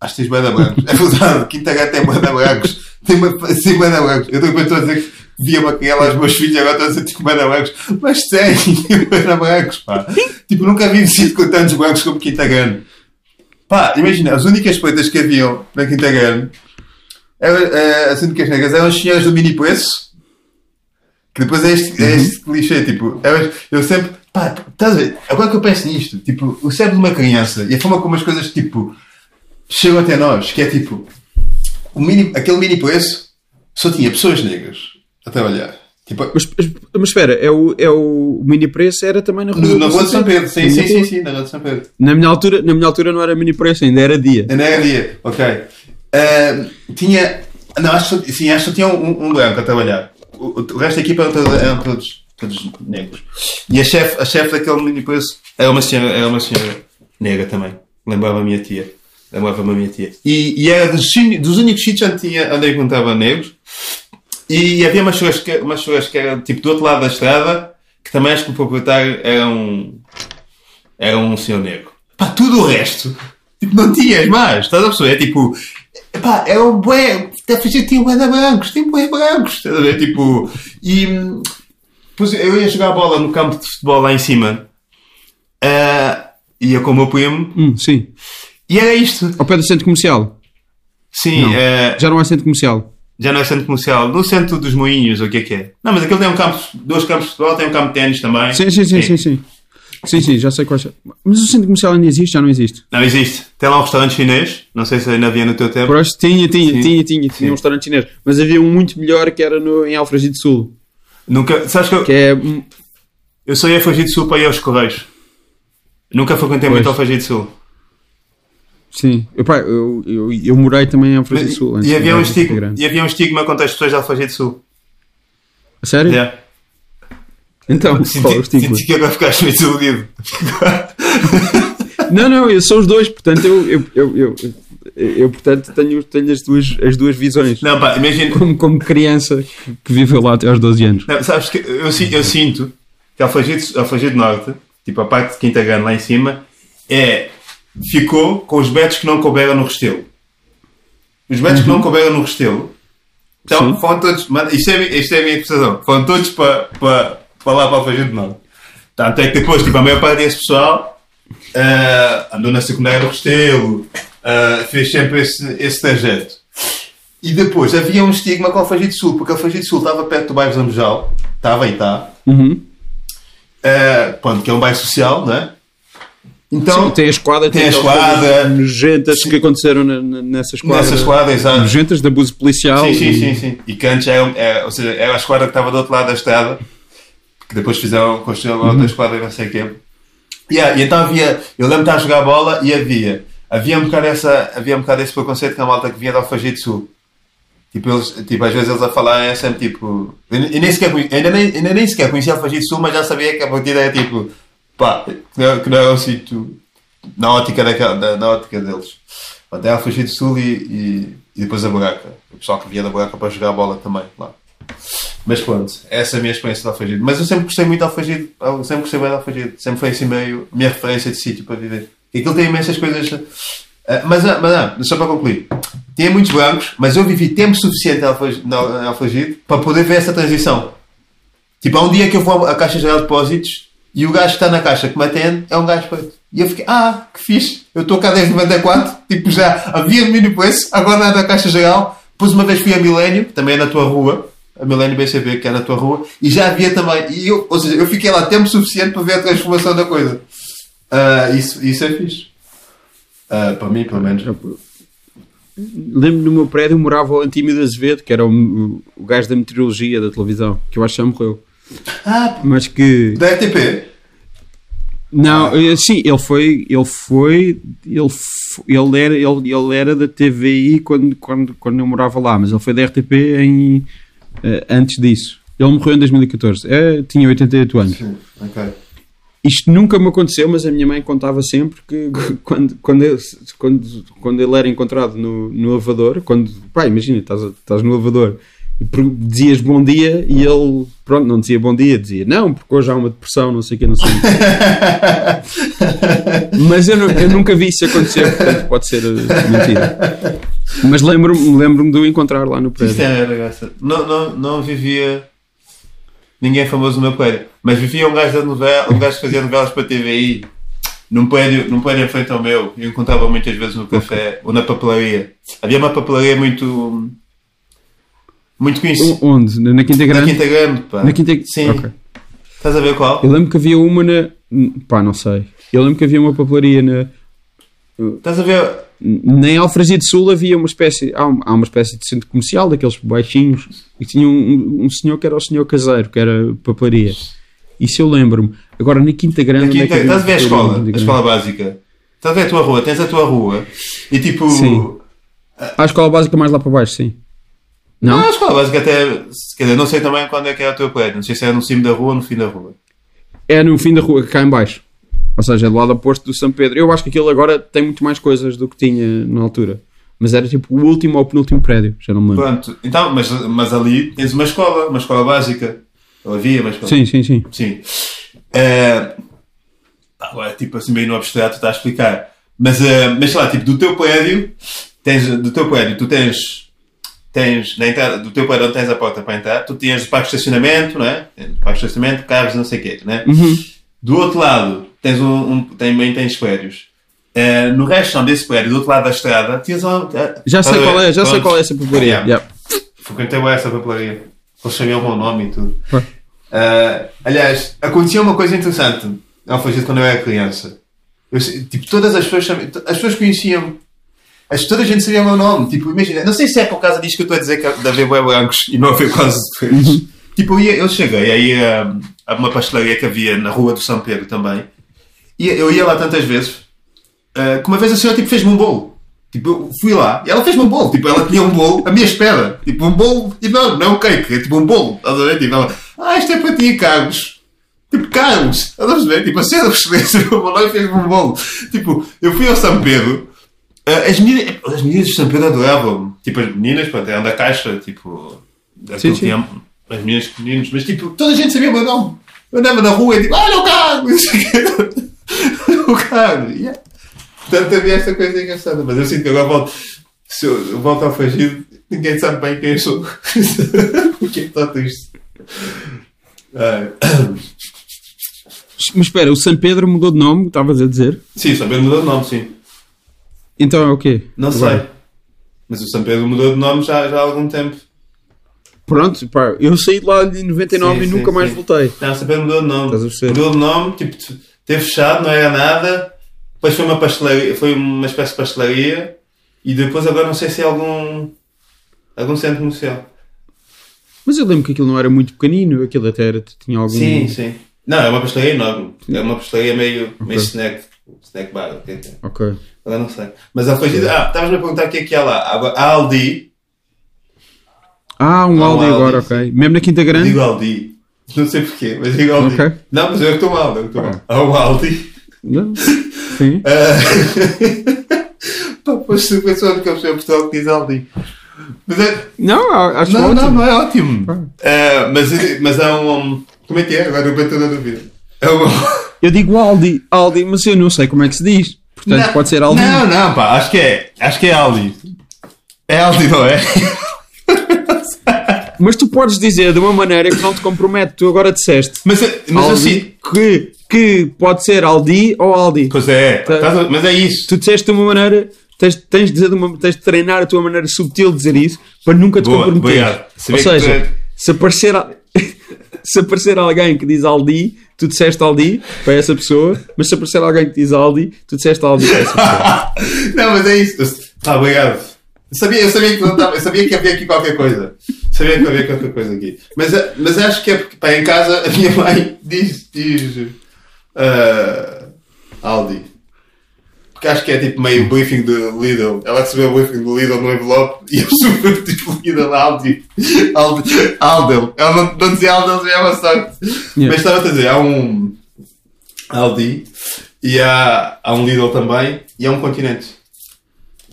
Acho que tens de brancos. <laughs> É verdade, Quinta Gata tem de brancos. Tem bué de brancos. Eu estou a dizer que via-me a criar lá os meus filhos e agora estou a dizer tipo brancos. Mas tem, <laughs> brancos, pá. Tipo, nunca vi um sítio com tantos brancos como Quinta Grande. Pá, imagina, as únicas pretas que haviam na Quinta Grande, eram, eh, as únicas negras eram as senhoras do mini preço. Que depois é este, é este clichê, tipo, eu sempre, pá, estás a ver? Agora que eu penso nisto, tipo, o cérebro de uma criança e a forma como as coisas, tipo, chegam até nós, que é tipo, mini, aquele mini preço só tinha pessoas negras a trabalhar. Tipo, Mas, mas- espera, é o, é o mini preço era também na rua, no- na Rua de São Pedro, sim, sim, sim, sim, na Rua de São Pedro. Na minha altura, na minha altura não era mini preço, ainda era dia. Ainda era dia, ok. Ah, tinha. Não, acho que, sim, acho que tinha um, um branco a trabalhar. O, o resto da equipa eram, todos- eram todos, todos negros. E a chefe a chef daquele mini preço era uma senhora, era uma senhora negra também. Lembrava a minha tia. Lembrava-me a minha tia. E, e era dos, dos únicos sítios onde, tinha, onde eu encontrava negros. E havia umas churrasqueiras uma churrasqueira tipo do outro lado da estrada que também acho que o proprietário era um era um senhor negro. Pá, tudo o resto, tipo, não tinhas mais, estás a perceber? É tipo, pá, era um bué, deve fazer, tinha bué de brancos, tinha bué brancos, estás a ver? Tipo, e depois eu ia jogar bola no campo de futebol lá em cima, ah, ia com o meu primo, Hum, sim. E era isto. Ao pé do centro comercial. Sim, Não. ah, Já não há centro comercial. já não é centro comercial, no centro dos Moinhos, ou o que é que é? Não, mas aquele tem um campo, dois campos de futebol, tem um campo de ténis também. Sim, sim, sim, sim, sim. Sim, sim, já sei quais. Mas o centro comercial ainda existe? Já não existe? Não existe. Tem lá um restaurante chinês, não sei se ainda havia no teu tempo. Por acho tinha, tinha, Sim. tinha, tinha, tinha um restaurante chinês. Mas havia um muito melhor que era no, em Alfragide Sul. Nunca, sabes que eu, Que é. eu só ia a Fugir de Sul para ir aos Correios. Nunca frequentei muito Pois. ao Fugir de Sul. Sim. Eu, eu, eu, eu morei também em Alfragide Sul. antes E havia, um estigma, e havia um estigma contra as pessoas de Alfagir de Sul. A sério? Yeah. Então, <laughs> Senti, é senti que agora ficaste meio desiludido. <laughs> Não, não, eu sou os dois, portanto eu, eu, eu, eu, eu, portanto, tenho, tenho as, duas, as duas visões. Não, pá, imagina. Como, como criança que, viveu lá até aos 12 anos. Não, sabes que eu, eu sinto que Alfagir de, Alfagir do Norte, tipo a parte de Quinta Grande lá em cima, é. Ficou com os betos que não couberam no Restelo. Os betos que não couberam no Restelo. Então, Sim. foram todos. Mano, isto, é, a minha- isto é a minha interpretação. Foram todos para, para, para lá para Alfagir do Norte. Tanto é que depois, tipo, a maior parte desse pessoal ah, andou na secundária do Restelo, ah, fez sempre esse, esse trajeto. E depois havia um estigma com Alfagir do Sul, porque Alfagir do Sul estava perto do bairro Zambujal, estava e está, Uhum. pronto, que é um bairro social, não é? Então, Sim, tem a esquadra, tem a aquelas esquadra. nojentas que aconteceram na, na- nessa esquadra. nessa esquadra, exato. Nojentas de abuso policial. Sim, sim, e- sim, sim. E antes era, era- ou seja, era a esquadra que estava do outro lado da estrada, que depois fizeram, construíram outra esquadra e não sei o quê. Yeah, e então havia, eu lembro de estar a jogar bola e havia, havia um bocado, essa, havia um bocado esse preconceito com a malta que vinha de Alfagir do Sul. Tipo, eles, tipo, às vezes eles a falarem é sempre tipo. Eu, eu nem sequer, ainda, nem, ainda nem sequer conhecia Alfagir do Sul, mas já sabia que a partida é tipo. Pá, que não, não é um sítio. na ótica, daquela, da, na ótica deles. Até Alfagir do Sul e, e, e depois a Buraca. O pessoal que vinha da Buraca para jogar bola também lá. Mas pronto, essa é a minha experiência de Alfagir. Mas eu sempre gostei muito de Alfagir, eu sempre gostei bem de Alfagir. Sempre foi assim meio a minha referência de sítio para viver. E aquilo tem imensas coisas. ah, mas, ah, mas ah, só para concluir, tinha muitos brancos, mas eu vivi tempo suficiente em na- Alfagir para poder ver essa transição. Tipo, há um dia que eu vou à Caixa Geral de Depósitos e o gajo que está na caixa que me atende é um gajo preto. E eu fiquei, ah, que fixe, eu estou cá desde 94, tipo, já havia mini preço, agora na da Caixa Geral, Depois uma vez fui a Milênio, também é na tua rua, a Milênio BCB, que é na tua rua, e já havia também. E eu, ou seja, eu fiquei lá tempo suficiente para ver a transformação da coisa. Ah, isso, isso é fixe. Ah, para mim, pelo menos. Lembro no meu prédio morava o Antímio Azevedo, que era o, o gajo da meteorologia da televisão, que eu acho que já morreu. Ah, Mas que. da RTP? Não, eh, sim, ele foi. Ele foi. Ele, ele, era, ele, ele era da TVI quando, quando, quando eu morava lá, mas ele foi da RTP em, eh, antes disso. Ele morreu em 2014. Eh, tinha 88 anos. Sim, ok. Isto nunca me aconteceu, mas a minha mãe contava sempre que <laughs> quando, quando, ele, quando, quando ele era encontrado no, no elevador, quando, pá, imagina, estás, estás no elevador per- dizias bom dia e ele, pronto, não dizia bom dia, dizia não, porque hoje há uma depressão, não sei o que, não sei o quê. <laughs> Mas eu, eu nunca vi isso acontecer, portanto pode ser eh, mentira. Mas lembro-me lembro de o encontrar lá no Isto prédio. é graça. Não, não, não vivia ninguém famoso no meu prédio, mas vivia um gajo da novela, um gajo que fazia novelas para a TVI num prédio, num prédio em frente ao meu. Eu encontrava muitas vezes no café ou na papelaria. Havia uma papelaria muito. Muito conhecida. O- Onde? Na Quinta Na Grande? Quinta Grande, pá. Na Quinta Sim. Ok. Estás a ver qual? Eu lembro que havia uma na. pá, não sei. Eu lembro que havia uma papelaria na. Estás a ver? Nem Alfragide Sul havia uma espécie. Há, um- há uma espécie de centro comercial, daqueles baixinhos, e tinha um, um- senhor que era o senhor caseiro, que era papelaria. Isso eu lembro-me. Agora na Quinta Grande. Na é Quinta, havia estás a ver a uma escola? na A escola básica. Estás a ver a tua rua? Tens a tua rua e tipo. Sim. A escola básica mais lá para baixo, sim. Não? Não, a escola básica até. Quer dizer, não sei também quando é que é o teu prédio. Não sei se é no cimo da rua ou no fim da rua. É no fim da rua, cá em baixo. Ou seja, é do lado oposto do São Pedro. Eu acho que aquilo agora tem muito mais coisas do que tinha na altura. Mas era tipo o último ou penúltimo prédio, já não me lembro. Pronto, então, mas, mas ali tens uma escola, uma escola básica. Ou havia uma escola. Sim, sim, sim. Sim. Eh, agora, tipo assim, meio no abstrato, está a explicar. Mas, eh, mas sei lá, tipo, do teu prédio, tens, do teu prédio, tu tens, tens, na entrada, do teu onde tens a porta para entrar, tu tens o parque de estacionamento, não é? Tens parque de estacionamento, carros, não sei o quê, não é? Uhum. Do outro lado, tens um, um também tens prédios. Eh, no resto desse prédio, do outro lado da estrada, tinhas um, Já sei qual é, já sei qual é essa papelaria. Yeah. Yeah. Frequentei essa papelaria. Eles sabiam o meu nome e tudo. Ah, aliás, acontecia uma coisa interessante ao fazer quando eu era criança. Eu, tipo, todas as pessoas, as pessoas conheciam as, toda a gente sabia o meu nome. Tipo, imagina, não sei se é por causa disto que eu estou a dizer que de haver bué brancos e não haver quase pretos. tipo, eu, ia, eu cheguei aí a, a uma pastelaria que havia na rua do São Pedro também. E eu ia lá tantas vezes ah, que uma vez a senhora tipo, fez-me um bolo. Tipo, eu fui lá e ela fez-me um bolo. Tipo, ela tinha um bolo à minha espera. Tipo, um bolo. E não, não é um cake, é tipo um bolo. Estás a ver? Tipo, ela, ah, isto é para ti, Carlos. Tipo, Carlos. Estás a ver? Tipo, a senhora excelência me falou e fez-me um bolo. Tipo, eu fui ao São Pedro. Ah, as, meninas, as meninas de São Pedro adoravam. Tipo, as meninas, pronto, eram da caixa. Tipo, Sim, sim. tinha as meninas com meninos. Mas, tipo, toda a gente sabia o meu nome. Eu andava na rua e tipo, olha o Carlos. <laughs> o Carlos. Yeah. Portanto, havia esta coisa engraçada. Mas eu sinto que agora volto, se eu, volto ao fagido, ninguém sabe bem quem eu sou. <laughs> o que é que está triste? Mas espera, o São Pedro mudou de nome, estavas a dizer? Sim, o São Pedro mudou de nome, sim. Então é o quê? Não Agora? sei. Mas o São Pedro mudou de nome já, já há algum tempo. Pronto, pá, eu saí de lá em 99 Sim, e sim, nunca mais sim. voltei. Não, o São Pedro mudou de nome. Estás a perceber? Mudou de nome, tipo, teve fechado, não era nada. Depois foi uma pastelaria, foi uma espécie de pastelaria. E depois agora não sei se é algum, algum centro comercial. Mas eu lembro que aquilo não era muito pequenino, aquilo até era, tinha algum. Sim, sim. Não, é uma pastelaria enorme. É uma pastelaria meio, meio snack, snack bar. o que é que é? Ok. Agora não sei. Mas a fugida. Ah, estavas-me a perguntar o que é que há lá. A Aldi. Ah, um Ah, um Aldi Aldi, agora, sim. ok. Mesmo na Quinta Grande? Digo Aldi. <laughs> Não sei porquê, mas digo Aldi. Ok. Não, mas eu é que estou mal. Eu estou mal. Há um Aldi. Não. Sim. <laughs> Ah, <laughs> Pá, pois pensou que eu sou a pessoa que diz Aldi. Mas é. Não, acho Não, não, não é ótimo. Ah, mas, mas há um. Como é que é? Agora eu estou toda a dúvida. É um. Eu digo Aldi, Aldi, mas eu não sei como é que se diz. Portanto, Não, pode ser Aldi. Não, não, pá, acho que é. Acho que é Aldi. É Aldi, não é? <laughs> Mas tu podes dizer de uma maneira que não te compromete. Tu agora disseste Mas, mas Aldi, assim. que, que pode ser Aldi ou Aldi. Pois é, Tá. mas é isso. Tu disseste de uma maneira tens, tens, de dizer de uma- tens de treinar a tua maneira subtil de dizer isso para nunca te Boa, comprometer. Ou seja, é- se aparecer, a- se aparecer alguém que diz Aldi, tu disseste Aldi para essa pessoa, mas se aparecer alguém que diz Aldi, tu disseste Aldi para essa pessoa. <laughs> não, mas é isso. Tá, obrigado. Eu sabia, eu, sabia que não tava- eu sabia que havia aqui qualquer coisa. Sabia que havia qualquer coisa aqui. Mas, eh, mas acho que é porque, pá, em casa a minha mãe <laughs> diz, diz ah, Aldi. Porque acho que é tipo meio briefing de Lidl. Ela recebeu o briefing do Lidl no envelope e eu <laughs> super tipo Lidl Aldi. Aldi. Aldel. Ela não, não dizia Aldel, dizia uma sorte. Yeah. Mas estava a dizer, há um Aldi e há, há um Lidl também e há um continente.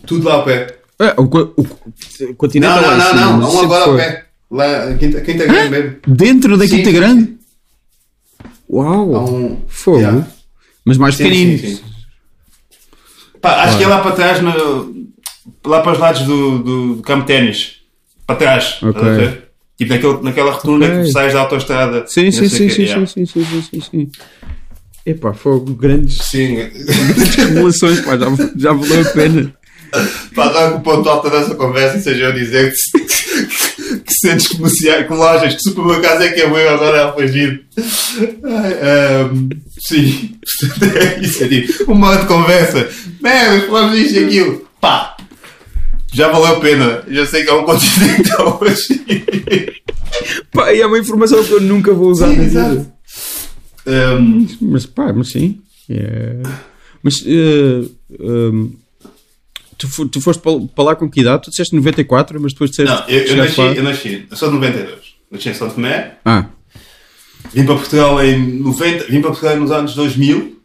Tudo lá ao pé. É, o, o, o continente Não, é lá não, não, não. Há um agora ao pé. Lá, Quinta, Quinta Grande mesmo. Dentro da Sim, Quinta sim, Grande? Uau! Há um. Fogo! Yeah. Mas mais Sim, pequenino. Pá, acho que é lá para trás, no- lá para os lados do, do, do campo de ténis. Para trás. Ok. estás a ver? Tipo naquele, naquela rotunda Ok. que sais da autostrada. Sim, sim, sim, quê. sim, Yeah. sim, sim, sim, sim, sim. Epá, fogo, grandes Sim. revelações, <laughs> pá, já, já valeu a pena. Pá, que o ponto alto dessa conversa seja eu dizer que, que sentes comerciais- que lojas, que supermercados é que é bom agora a fugir. Ai, ahm, sim, <laughs> é isso é tipo, uma hora de conversa. Merda, falamos disto e aquilo. Pá, já valeu a pena. Já sei que é um continente <laughs> hoje. Pá, e é uma informação que eu nunca vou usar Sim, na vida. Ahm, Mas pá, mas sim. É. Mas eh, ehm, tu, tu foste para lá com que idade? Tu disseste 94, mas depois disseste. não, eu, eu, nasci, lá- eu nasci, eu sou de 92. Nasci em São Tomé. Ah, Vim para Portugal em 90, vim para Portugal nos anos 2000,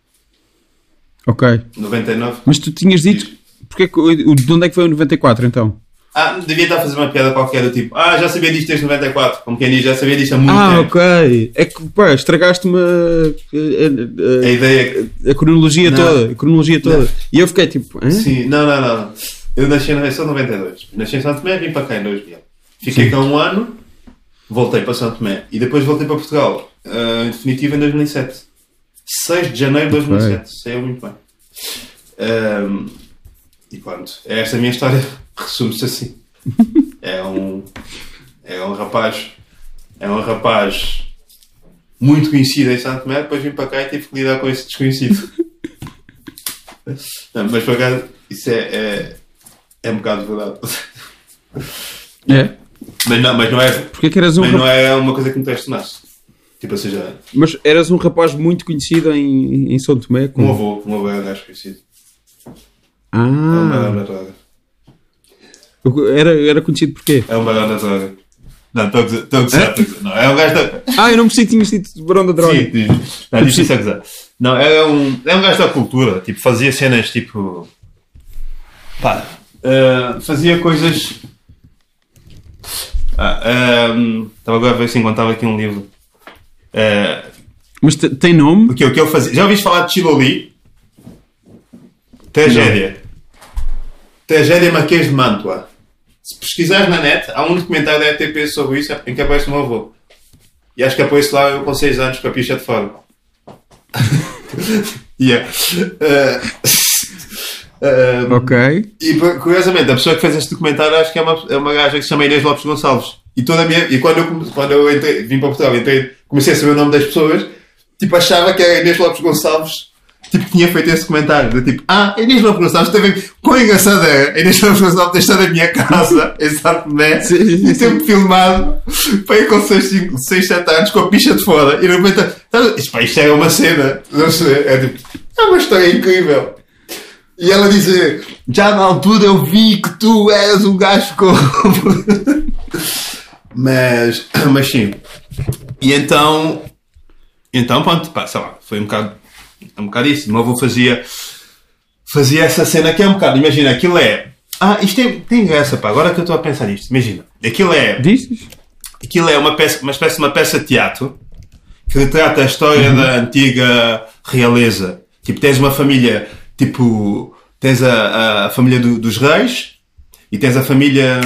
ok. 99. Mas tu tinhas dito. Porque é de onde é que foi o 94 então? Ah, devia estar a fazer uma piada qualquer do tipo, ah, já sabia disto desde 94, como quem diz, já sabia disto há muito Ah, tempo. ok. É que, pá, estragaste-me a, A ideia é a- a cronologia Não. toda. A cronologia toda. Não. E eu fiquei tipo, hã? Sim, não, não, não. Eu nasci na sou 92. Nasci em São Tomé vim para cá em 2000. Fiquei cá um ano, voltei para São Tomé e depois voltei para Portugal, ah, em definitivo em 2007. 6 de janeiro de 2007. Saiu muito bem. Ahm, e pronto, é esta a minha história. Resume-se assim. <laughs> É um, é um rapaz, é um rapaz muito conhecido em Santo Tomé, depois vim para cá e tive que lidar com esse desconhecido. <laughs> Não, mas por acaso, isso é, é, é um bocado verdade. É? Mas não, mas não é, Porque é que eras um mas rapaz. não é uma coisa que me questionasse. Tipo, ou seja, Mas eras um rapaz muito conhecido em, em São Tomé? um Com... avô, um avô é um gajo conhecido. É um barão Ah, na droga. Era, era conhecido porquê? É um barão na droga. Não, estou a gozar, estou a. Não, é um gajo da... Ah, eu não percebi que tinhas dito Barão da Droga. Sim. Não, isso a gozar. Não, é um, é um gajo da cultura. Tipo, fazia cenas tipo. Pá, eh, fazia coisas. Ah, ehm, Estava agora a ver se encontrava aqui um livro. Eh, Mas te- tem nome? o, que, o que ele fazia. Já ouviste falar de Chiloli? Tragédia. Tragédia Marquês de Mantua. Se pesquisares na net, há um documentário da ETP sobre isso em que aparece o meu avô. E acho que aparece lá eu com 6 anos com a picha de fora. <laughs> yeah. Eh, eh, <laughs> Ok. e curiosamente, a pessoa que fez este documentário acho que é uma, é uma gaja que se chama Inês Lopes Gonçalves. E, toda a minha, e quando eu, quando eu entrei, vim para Portugal entrei, comecei a saber o nome das pessoas, tipo, achava que a Inês Lopes Gonçalves tipo, tinha feito esse documentário. De, tipo, ah, a Inês Lopes Gonçalves teve. Quão engraçado é? A Inês Lopes Gonçalves estado na minha casa, em Santo Tomé, Sim, sim, e sempre filmado, para com 6, 7 anos, com a picha de fora, e de repente, isto, pá, isto é uma cena, não sei, é tipo, é uma história incrível. E ela dizer, já na altura eu vi que tu eras um gajo com. <laughs> mas, <clears throat> mas sim. E então, então pronto, pá, sei lá, foi um bocado, é um bocado isso. O meu avô fazia, fazia essa cena que é um bocado, imagina, aquilo é. Ah, isto tem, tem graça, pá, agora que eu estou a pensar nisto, imagina. Aquilo é, Dizes? aquilo é uma, peça, uma espécie de uma peça de teatro que retrata a história da antiga realeza. Tipo, tens uma família, tipo, tens a, a família do- dos reis e tens a família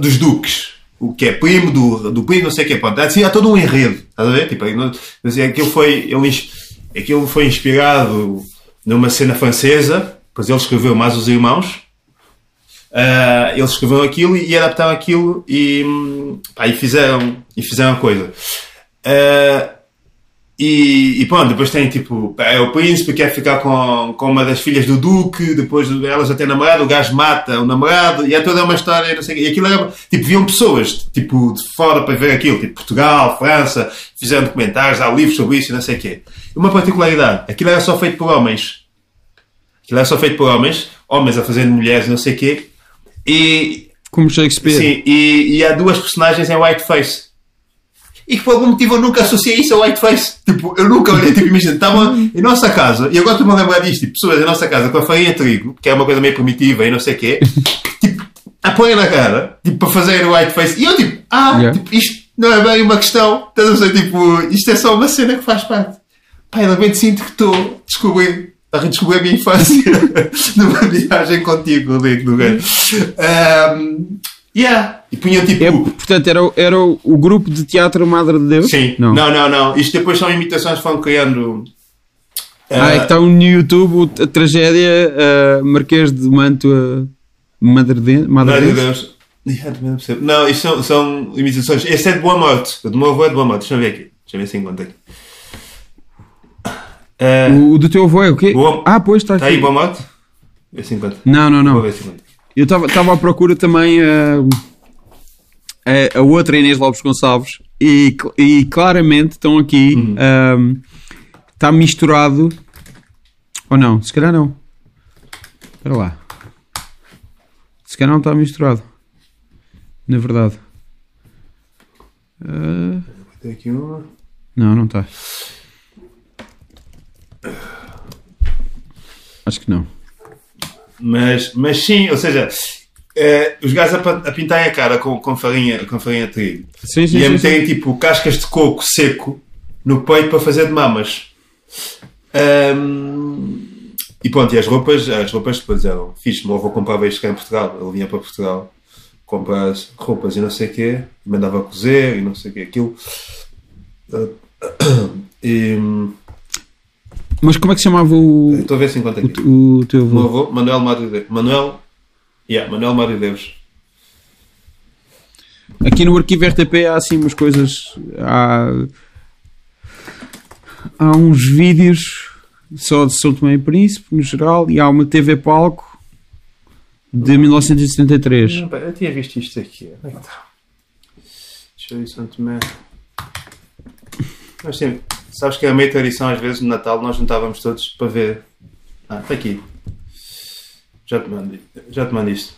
dos duques. O que é primo do, do primo, não sei o que. Pronto, assim, há todo um enredo. Estás a ver? Tipo, aquilo, foi, ele, aquilo foi inspirado numa cena francesa Depois ele escreveu mais os irmãos. Uh, eles escreveram aquilo e, adaptaram aquilo e, pá, e fizeram e fizeram a coisa. Uh, e, e pronto, depois tem tipo, é o príncipe que quer ficar com, com uma das filhas do Duque, depois ela já tem namorado, o gajo mata o namorado, e é toda uma história, não sei E aquilo era, tipo, viam pessoas, tipo, de fora para ver aquilo, tipo, Portugal, França, fizeram documentários, há livros sobre isso e não sei o quê. Uma particularidade, aquilo era só feito por homens. Aquilo era só feito por homens, homens a fazer mulheres, não sei o quê. E. Como Shakespeare. Sim, e, e há duas personagens em whiteface e que por algum motivo eu nunca associei isso ao whiteface. Tipo, eu nunca olhei, tipo, imagina, estava em nossa casa, e agora estou-me a lembrar disto, tipo, pessoas em nossa casa com a farinha de trigo, que é uma coisa meio primitiva e não sei o quê, <laughs> tipo, apoia na cara, tipo, para fazer o whiteface, e eu tipo, ah, yeah. tipo, isto não é bem uma questão, estás a dizer, tipo, isto é só uma cena que faz parte. Pai, de repente sinto que estou a descobrir a redescobrir a minha infância <laughs> numa viagem contigo, Rico do Rei. Um, Yeah. E punha tipo. É, portanto, era, era o, o, grupo de teatro Madre de Deus? Sim. Não, não, não. não. Isto depois são imitações que foram criando. Uh... Ah, é que está no YouTube a tragédia uh, Marquês de Mantua Madre de, Madre de Deus. Não, isto são, são imitações. Esse é de Boa Morte. O do meu avô é de Boa Morte. Deixa eu ver aqui. Deixa eu ver se encontro aqui. Uh, o do teu avô é o quê? Boa... Ah, pois está aqui. Está aí Boa Morte? Vê se encontro. Não, não, não. Vou ver se encontro. Eu estava à procura também uh, a, a, outra Inês Lopes Gonçalves e, e claramente estão aqui. Está uhum. uh, misturado. Ou não? Se calhar não. Espera lá. Se calhar não está misturado. Na verdade. Uh... Tem aqui uma. Não, não está. Acho que não. Mas, mas sim, ou seja, é, os gajos a, a pintarem a cara com, com, farinha, com farinha de trigo sim, sim, e a meterem tipo cascas de coco seco no peito para fazer de mamas. Um, e pronto, e as roupas, as roupas depois eram fixe. Meu avô comprava isto cá em Portugal, ele vinha para Portugal comprar roupas e não sei o quê, mandava cozer e não sei o quê, aquilo. <coughs> E, mas como é que se chamava o. Estou a ver se aqui. O, o teu avô? O avô, Manuel Mário Deus. Manuel. Yeah, Manuel Mário Deus. Aqui no arquivo RTP há assim umas coisas. Há. Há uns vídeos só de São Tomé e Príncipe, no geral, e há uma TV Palco de 1973. Não, eu tinha visto isto aqui. Está? Deixa eu ver São Tomé. Mas sim, Sabes que a meia tradição, às vezes, no Natal, nós juntávamos todos para ver. Ah, está aqui. Já te mando, já te mando isto.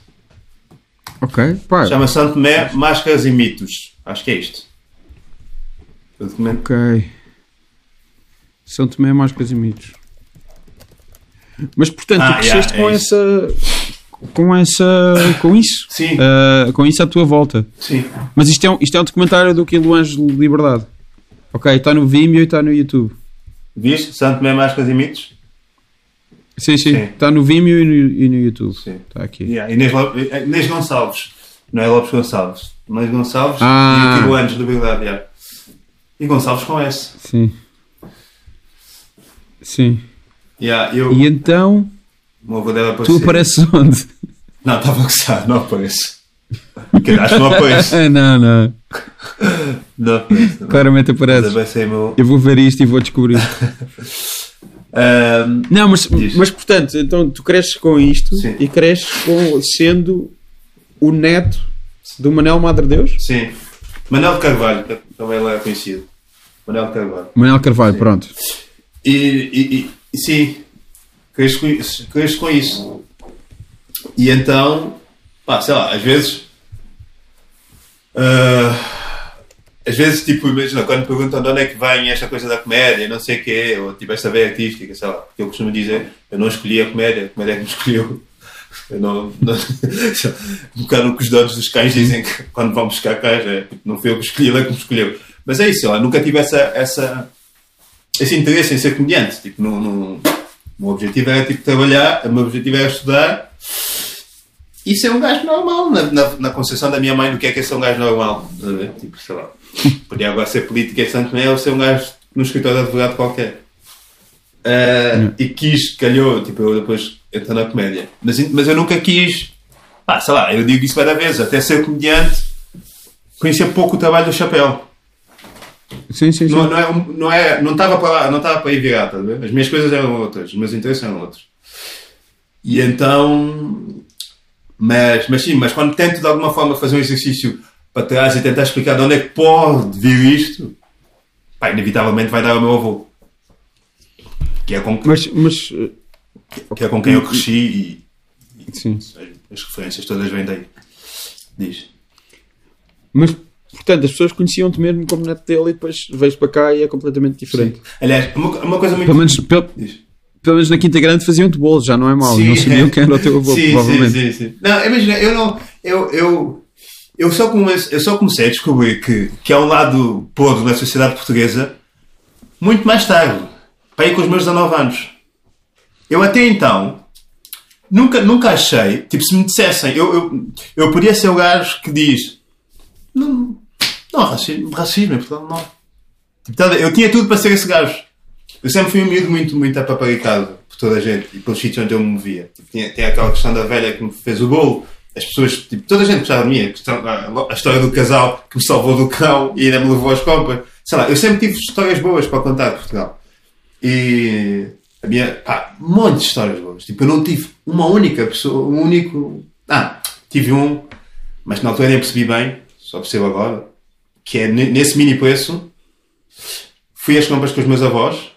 Ok, pá. Chama Santo Tomé, Máscaras e Mitos. Acho que é isto. O documento. Ok. São Tomé, Máscaras e Mitos. Mas, portanto, ah, tu cresceste yeah, é com isso. essa com essa com isso Sim. Uh, com isso à tua volta Sim. mas isto é um, isto é um documentário do Quilo Ângelo Liberdade Ok, está no Vimeo e está no YouTube. Viste? Santo Tomé Máscaras e Mitos? Sim, sim, Está no Vimeo e no, e no YouTube. Sim. Está aqui. Yeah. Inês, eh, Inês Gonçalves. Não é Lopes Gonçalves. Inês Gonçalves ah. e aquilo antes do Verdade. Yeah. E Gonçalves com S. Sim. Sim. Yeah, eu... E então. Tu apareces onde? Não, estava a gostar, não aparece. Acho que não aparece. <laughs> não, não. Não aparece. Não. Claramente aparece. Meu... Eu vou ver isto e vou descobrir. <laughs> um, não, mas, mas portanto, então tu cresces com isto Sim. e cresces com, sendo o neto do Manel Madre Deus? Sim. Manel Carvalho, também lá é conhecido. Manel Carvalho. Manel Carvalho, sim. pronto. E, e, e sim, cresces com, cresces com isso. E então, pá, sei lá, às vezes Uh, às vezes, tipo, imagina, quando perguntam de onde é que vem esta coisa da comédia, não sei o quê, ou tipo esta veia artística, sei lá, porque eu costumo dizer, eu não escolhi a comédia, a comédia é que me escolheu. Eu não, não <laughs> um bocado o que os donos dos cães dizem que quando vão buscar cães, é, tipo, não foi eu que escolhi, ele é que me escolheu. Mas é isso, lá, nunca tive essa, essa, esse interesse em ser comediante. Tipo, no, no, o meu objetivo era tipo, trabalhar, o meu objetivo era estudar isso é um gajo normal, na, na, na, concepção da minha mãe do que é que é ser um gajo normal. Tipo, sei lá. Podia agora ser política em Santo Tomé ou ser um gajo no escritório de advogado qualquer. Uh, e quis, calhou, tipo, eu depois estou na comédia. Mas, mas eu nunca quis. Ah, sei lá, eu digo isso várias vezes. Até ser comediante, conhecia pouco o trabalho do chapéu. Sim, sim, sim. Não, não, é, não, é, não estava para lá, não estava para ir virar, ver? As minhas coisas eram outras, os meus interesses eram outros. E então. Mas, mas sim, mas quando tento de alguma forma fazer um exercício para trás e tentar explicar de onde é que pode vir isto, pá, inevitavelmente vai dar ao meu avô. Que é com, Mas, mas eh, que é com quem eu cresci sim. e as referências todas vêm daí. Diz. Mas, portanto, as pessoas conheciam-te mesmo como neto dele e depois vejo para cá e é completamente diferente. Aliás, uma, uma coisa muito. Pelo menos, pelo, Diz. Pelo menos na Quinta Grande faziam-te bolos, já não é mau. Sim. Não sabiam quem era o teu avô, sim, provavelmente. Sim, sim, sim. Não, imagina, eu não. Eu, eu, eu, só comecei, eu só comecei a descobrir que, que há um lado podre na sociedade portuguesa muito mais tarde. Para ir com os meus 19 anos. Eu até então nunca, nunca achei. Tipo, se me dissessem, eu, eu, eu podia ser o gajo que diz. Não, não racismo, racismo em Portugal não. Tipo, tá eu tinha tudo para ser esse gajo. Eu sempre fui um miúdo muito, muito apaparicado por toda a gente e pelos sítios onde eu me movia. Tipo, tinha, tinha aquela questão da velha que me fez o bolo. As pessoas, tipo, toda a gente gostava de mim. A, história do casal que me salvou do cão e ainda me levou às compras. Sei lá, eu sempre tive histórias boas para contar de Portugal. E a minha, pá, um monte de histórias boas. Tipo, eu não tive uma única pessoa, um único. Ah, tive um, mas na altura nem percebi bem, só percebo agora, que é ne- nesse mini preço. Fui às compras com os meus avós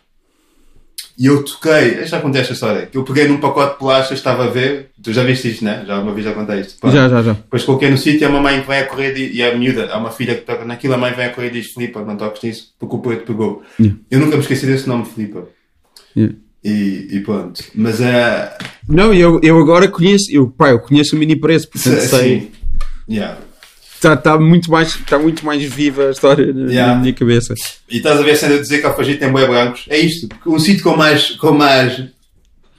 e eu toquei. Eu já contei esta história. que Eu peguei num pacote de bolachas, estava a ver. Tu já viste isto, né? Já uma vez já contei isto. Pá. Já, já, já. Depois coloquei no sítio e a mamãe vem a correr e, e a miúda, há uma filha que toca naquilo, a mãe vem a correr e diz Filipa, não toques nisso, porque o preto pegou. Yeah. Eu nunca me esqueci desse nome, Filipa. Yeah. E, e pronto. Mas é. Não, eu, eu agora conheço, eu, pá, eu conheço o mini preço, portanto sei. assim, yeah. Está tá muito, mais- tá muito mais viva a história na, Yeah. na minha cabeça. E estás a ver sendo eu dizer que Alfagite tem boi brancos. É isto. Porque Um sítio com mais, com mais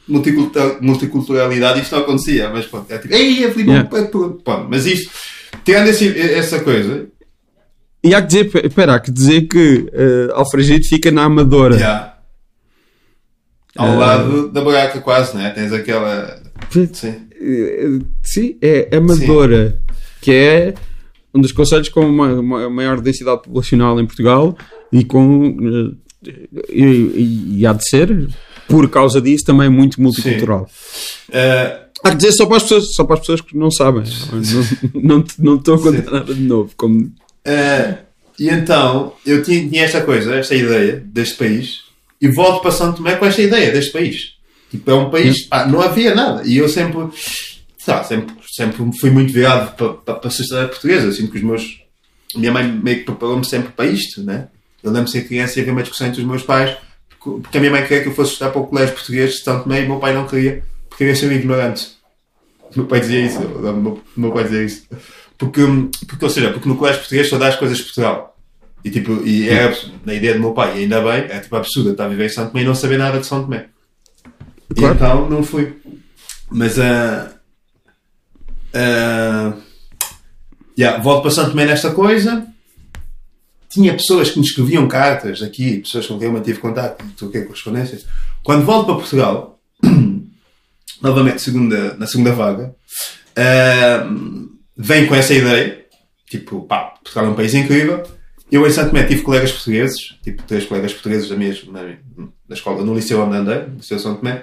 multicultura- multiculturalidade, isto não acontecia. Mas pronto, é tipo, ei, é Filipe, Yeah. pronto. Pronto, Mas isto, tirando esse- essa coisa, E há que dizer, espera, há que dizer que uh, Alfragide fica na Amadora. yeah. ao Eh, lado da buraca quase, né? Tens aquela. Sim. Uh, Sim, é Amadora, que é um dos conselhos com uma, uma maior densidade populacional em Portugal e com. uh, e, e- há de ser, por causa disso, também muito multicultural. Eh, Há que dizer só para as pessoas, só para as pessoas que não sabem. <laughs> Não, não, não estou a contar nada de novo. Como, Eh, e então, eu tinha, tinha esta coisa, esta ideia deste país, e volto para São Tomé com esta ideia deste país. Tipo, é um país, pá, não havia nada. E eu sempre, lá, sempre, sempre fui muito virado para, para, para a sociedade portuguesa. Sinto que os meus. Minha mãe meio que preparou-me sempre para isto, né? Eu lembro de ser criança e havia uma discussão entre os meus pais, porque a minha mãe queria que eu fosse estudar para o colégio português Tomé e meu pai não queria, porque queria ser um ignorante. O meu pai dizia isso, o meu, meu pai dizia isso. Porque, porque, ou seja, porque no colégio português só dá as coisas de Portugal. E, tipo, e é na ideia do meu pai, e ainda bem, é tipo absurdo estar a viver em São Tomé e não saber nada de São Tomé. Claro. E então não fui. Mas a. yeah, volto para São Tomé nesta coisa. Tinha pessoas que me escreviam cartas aqui, pessoas com quem eu mantive contato, troquei correspondências. Quando volto para Portugal, <clears throat> novamente segunda, na segunda vaga, ahm, venho com essa ideia, tipo, pá, Portugal é um país incrível. Eu em Santo Tomé tive colegas portugueses, tipo, três colegas portugueses da mesma, na, escola, no liceu onde andei, no liceu São Tomé,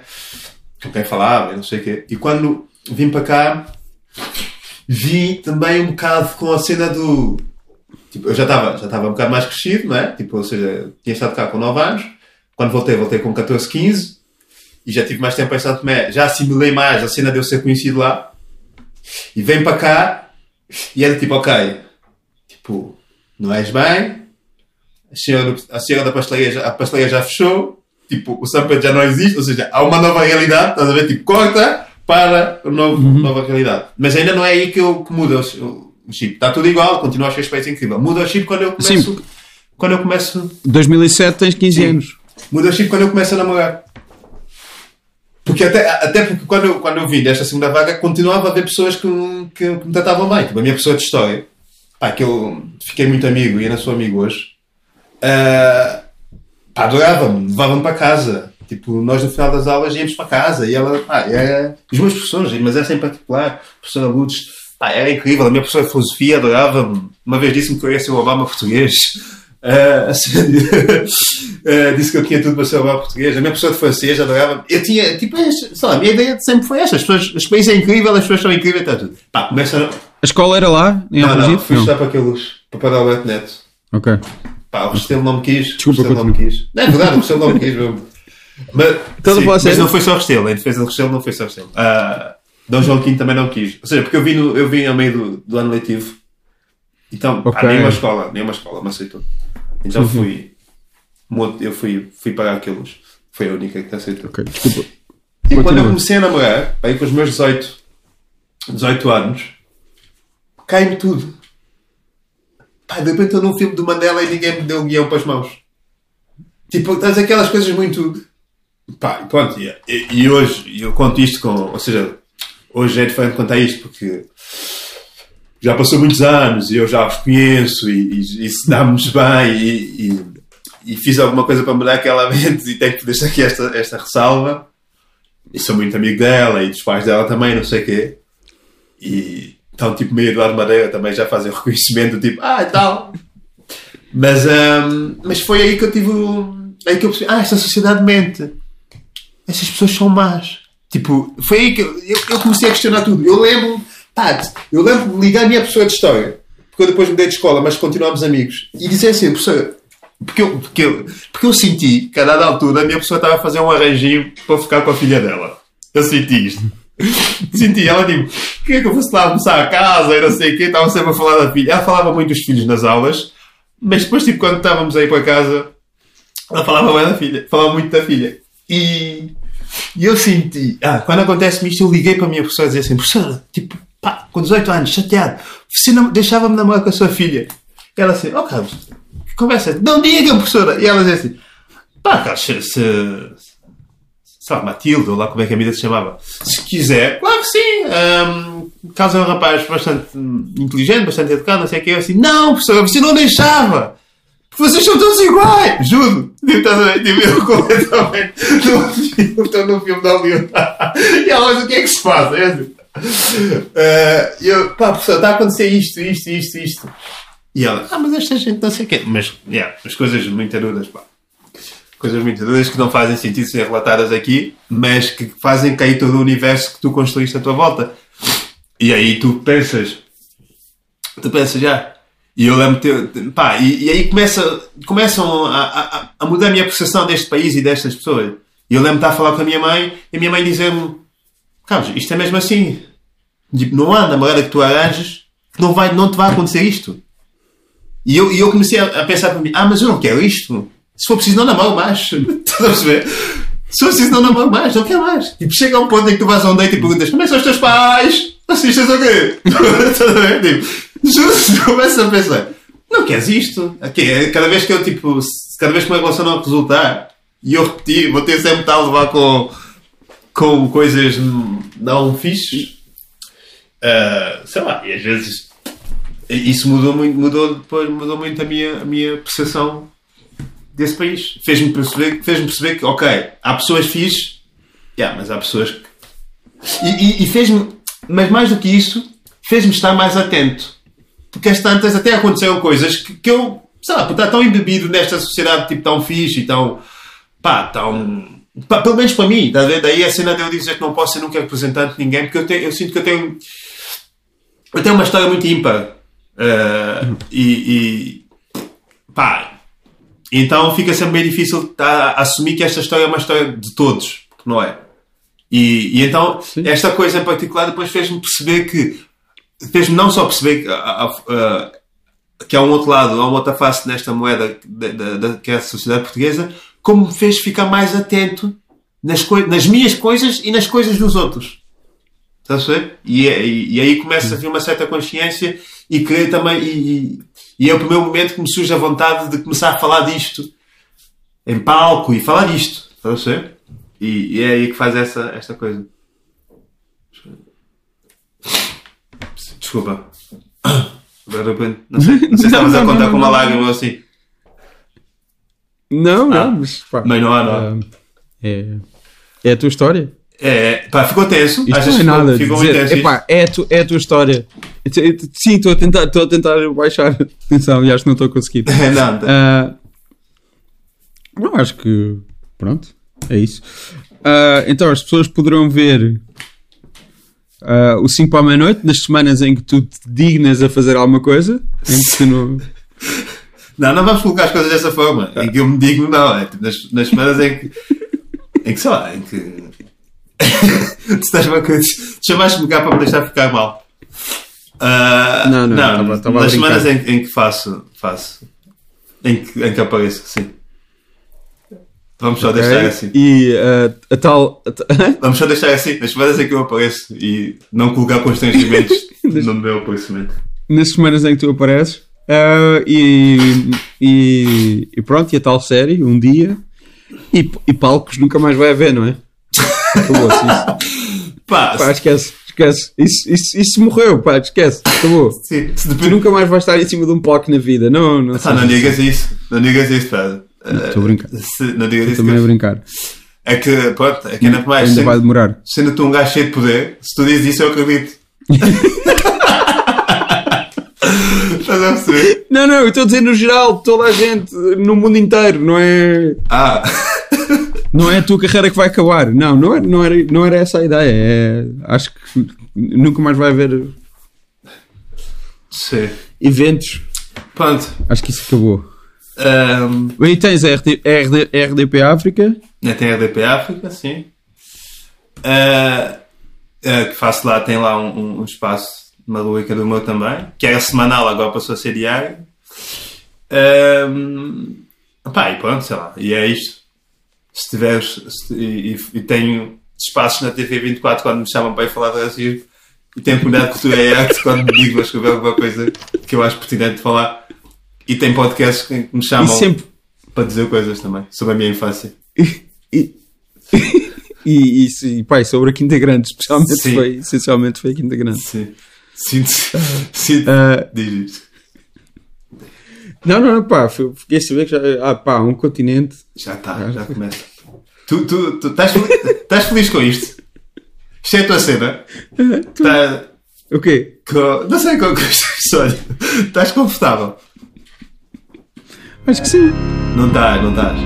com quem falava não sei o quê. E quando vim para cá, vi também um bocado com a cena do... Tipo, eu já estava já estava um bocado mais crescido, não é? Tipo, ou seja, tinha estado cá com 9 anos. Quando voltei, voltei com 14, 15 e já tive mais tempo em Santo Tomé, já assimilei mais a cena de eu ser conhecido lá. E vem para cá e era tipo, ok, tipo, não és bem, a senhora, a senhora da pastelaria já, a pastelaria já fechou, tipo, o Sampa já não existe, ou seja, há uma nova realidade, estás a ver? Tipo, corta para uma novo, nova realidade. Mas ainda não é aí que eu que muda o, o chip. Está tudo igual, continua a ser aspecto incrível. Muda o chip quando eu começo. Sim. Quando eu começo 2007 tens 15 Sim. anos. Muda o chip quando eu começo a namorar. Porque até, até porque quando eu, quando eu vim desta segunda vaga, continuava a haver pessoas que, me- que, que me tratavam bem. Tipo, a minha pessoa de história, pá, que eu fiquei muito amigo e ainda sou amigo hoje, pá, adorava-me, levava-me para casa. Tipo, nós no final das aulas íamos para casa e ela, pá, é, os meus professores, mas essa em particular, a professora Lourdes, pá, era incrível. A minha professora de filosofia adorava-me. Uma vez disse-me que eu ia ser o Obama português. Uh, assim, uh, disse que eu tinha tudo para ser o Obama português. A minha professora de francês adorava-me. Eu tinha, tipo, sei lá, a minha ideia sempre foi esta. As pessoas, os países é incrível, as pessoas são incríveis, está tudo. Pá, começa. A escola era lá, em Não, não, fui estudar para aqueles, para parar o Neto. Ok. Pá, o Restelo não me quis. Desculpa, o Restelo não me quis. Não é verdade, o Restelo não me quis. Meu. Mas, a sim, mas não foi só o Restelo, em defesa do Restelo não foi só o Restelo. Ah, Dom João V também não quis. Ou seja, porque eu vim, no, eu vim ao meio do, do ano letivo. Então, pá, Ok. nenhuma escola, nenhuma escola me aceitou. Então fui, mo- eu fui, fui pagar aqueles. Foi a única que te aceitou. Ok, desculpa. E quando eu comecei a namorar, aí com os meus 18, 18 anos, cai-me tudo. Pá, de repente estou num filme do Mandela e ninguém me deu o guião para as mãos. Tipo, estás aquelas coisas muito. Pá, pronto, e, e hoje eu conto isto com. Ou seja, hoje é diferente contar isto porque já passou muitos anos e eu já os conheço e, e, e se dá-nos bem e, e, fiz alguma coisa para mudar aquela mente e tenho que deixar aqui esta, esta ressalva. E sou muito amigo dela e dos pais dela também, não sei o quê. E então, tipo, meio Eduardo Madeira também já fazem reconhecimento, tipo, ah, e tal. Mas, ahm, mas foi aí que eu tive. Aí que eu percebi, ah, esta sociedade mente. Essas pessoas são más. Tipo, foi aí que eu, eu, eu comecei a questionar tudo. Eu lembro, pá, eu lembro de ligar a minha professora de história, porque eu depois mudei de escola, mas continuámos amigos, e dizer assim, professora, porque eu, porque, eu, porque eu senti que a dada altura a minha pessoa estava a fazer um arranjinho para ficar com a filha dela. Eu senti isto. <laughs> senti ela tipo, queria que eu fosse lá almoçar a casa e não sei o quê, estava sempre a falar da filha. Ela falava muito dos filhos nas aulas, mas depois, tipo, quando estávamos aí para casa, ela falava bem da filha, falava muito da filha. E, e eu senti, ah, quando acontece-me isto, eu liguei para a minha professora e dizia assim, professora, tipo, pá, com 18 anos, chateado, você não deixava-me namorar com a sua filha. E ela assim, oh Carlos, conversa, é? não diga, professora. E ela dizia assim, pá, Carlos, se, se, sei lá, Matilde, ou lá como é que a vida se chamava, se quiser, claro que sim. Carlos é um rapaz bastante inteligente, bastante educado, não sei o que. Eu assim, não, professora, você não deixava. Vocês são todos iguais, juro. Tipo, estás a ver? Tipo, eu completamente estou no filme da Hollywood. E ela, mas o que é que se passa? Eu, assim, "Ah", eu, pá, professora, está a acontecer isto, isto, isto, isto. E ela, ah, mas esta gente não sei o quê. Mas, yeah, as coisas muito duras, pá. Coisas muito duras que não fazem sentido ser relatadas aqui, mas que fazem cair todo o universo que tu construíste à tua volta. E aí tu pensas, tu pensas já. E eu lembro, de, pá, e, e aí começa, começam a, a, a mudar a minha percepção deste país e destas pessoas. E eu lembro de estar a falar com a minha mãe e a minha mãe dizer-me: Carlos, isto é mesmo assim. Tipo, não há namorada que tu arranjes que não, vai, não te vai acontecer isto. E eu, e eu comecei a, a pensar para mim: ah, mas eu não quero isto. Se for preciso, não namoro mais. <laughs> Estás a perceber? Se for preciso, não namoro mais, não quero mais. Tipo, chega a um ponto em que tu vais a um date e perguntas: como é que são os teus pais? Assistas o quê? <laughs> Estás a ver? Tipo, juro, <laughs> começas a pensar: não queres isto? Ok, Cada vez que eu, tipo, cada vez que uma relação não resultar e eu repetir, vou ter sempre a levar com, com coisas não fixes. Ah, sei lá, e às vezes isso mudou muito, mudou, depois mudou muito a minha, a minha percepção desse país. Fez-me perceber, fez perceber que, ok, há pessoas fixes, yeah, mas há pessoas que. E, e- e fez-me, mas mais do que isso, fez-me estar mais atento. Porque às tantas até aconteceram coisas que, que eu, sei lá, por estar tão embebido nesta sociedade tipo tão fixe e tão. pá, tão. pá, pelo menos para mim, tá daí a cena de eu dizer que não posso ser nunca representante de ninguém, porque eu, tenho, eu sinto que eu tenho. eu tenho uma história muito ímpar. Uh, e, e. pá. Então fica sempre bem difícil tá, assumir que esta história é uma história de todos, porque não é? E, e então, esta coisa em particular depois fez-me perceber que. Fez-me não só perceber que, a- a- que há um outro lado, há uma outra face nesta moeda da, da- da- que é a sociedade portuguesa, como me fez ficar mais atento nas, nas minhas coisas e nas coisas dos outros. Estás a ver? E, é- e, e aí começa a vir uma certa consciência e querer também. E, e é o primeiro momento que me surge a vontade de começar a falar disto em palco e falar disto. Estás a ver? E, e é aí que faz essa, esta coisa. Desculpa. <coughs> Agora de repente, não sei, não sei se <laughs> estavas a contar não, com uma lágrima ou assim. Não, Ah. não, mas pá. Mas não há, não ah, É, é a tua história? É, pá, ficou tenso. Isto Achas não é que nada. ficou, ficou dizer, epá, é, a tu, é a tua história. Sim, estou a tentar, estou a tentar baixar. Atenção, aliás, não estou a conseguir. <laughs> não, tá. Ah, não, acho que. Pronto, é isso. Ah, então, as pessoas poderão ver ah, o 5 para a meia-noite nas semanas em que tu te dignas a fazer alguma coisa. Em que tu não. <laughs> Não, não vamos colocar as coisas dessa forma. Em que eu me digo, não. É tipo, nas, nas semanas em que. Em que sei lá, em que. <laughs> tu estás uma coisa. Chamaste-me cá para me deixar ficar mal. Ah, Não, não, a nas semanas em, em que faço. faço em, que, em que apareço, sim. <laughs> Vamos só deixar assim. E ah, a tal. a Vamos só deixar assim. Nas semanas em que eu apareço e não colocar constrangimentos <laughs> no meu aparecimento. nas semanas em que tu apareces. ah, e, e, e pronto, e a tal série, um dia. E, e palcos nunca mais vai haver, não é? Acabou, isso. <laughs> Pá, Pá, esquece, esquece. Isso, isso, isso morreu, pá, esquece. Acabou. se Tu nunca mais vais estar em cima de um palco na vida. Não, não. Pá, não digas isso. Não digas isso, pá. Estou a brincar. Se- não digas isso. Também a brincar. É que, pronto, é que ainda mais. Ainda Sendo, vai demorar. sendo tu um gajo cheio de poder, se tu dizes isso, eu acredito. <laughs> Estás a perceber? Não, não, eu estou a dizer no geral, toda a gente, no mundo inteiro, não é. Ah, Não é a tua carreira que vai acabar. Não, não era, não era, não era essa a ideia. É, acho que nunca mais vai haver sim. eventos. Pronto. Acho que isso acabou. Ahm, E tens a RD, RD, RDP África. ainda tem a RDP África, sim. Ah, ah, que faço lá, tem lá um, um- um espaço, uma rubrica do meu também, que era semanal, agora passou a ser diário. Ahm, pá, e pronto, sei lá, e é isto. Se tiveres, se- e, e- tenho espaços na TV 24 quando me chamam para ir falar de racismo, e tenho comunidade de cultura e arte quando me digo a escrever alguma coisa que eu acho pertinente falar, e tem podcasts que me chamam sempre. para dizer coisas também sobre a minha infância. E, e, e, e e sobre a Quinta Grande, especialmente Sim. foi, essencialmente foi a Quinta Grande. Sim. Sinto. Sinto. Ah, Diz isto. não, não, pá, fiquei a saber que já. Ah, pá, um continente. Já está, já começa. Tu, tu, tu estás, fel- estás feliz com isto? Isto é a tua cena? Tá, O quê? com, não sei com este episódio. Estás confortável? Acho que sim. Não estás, não estás.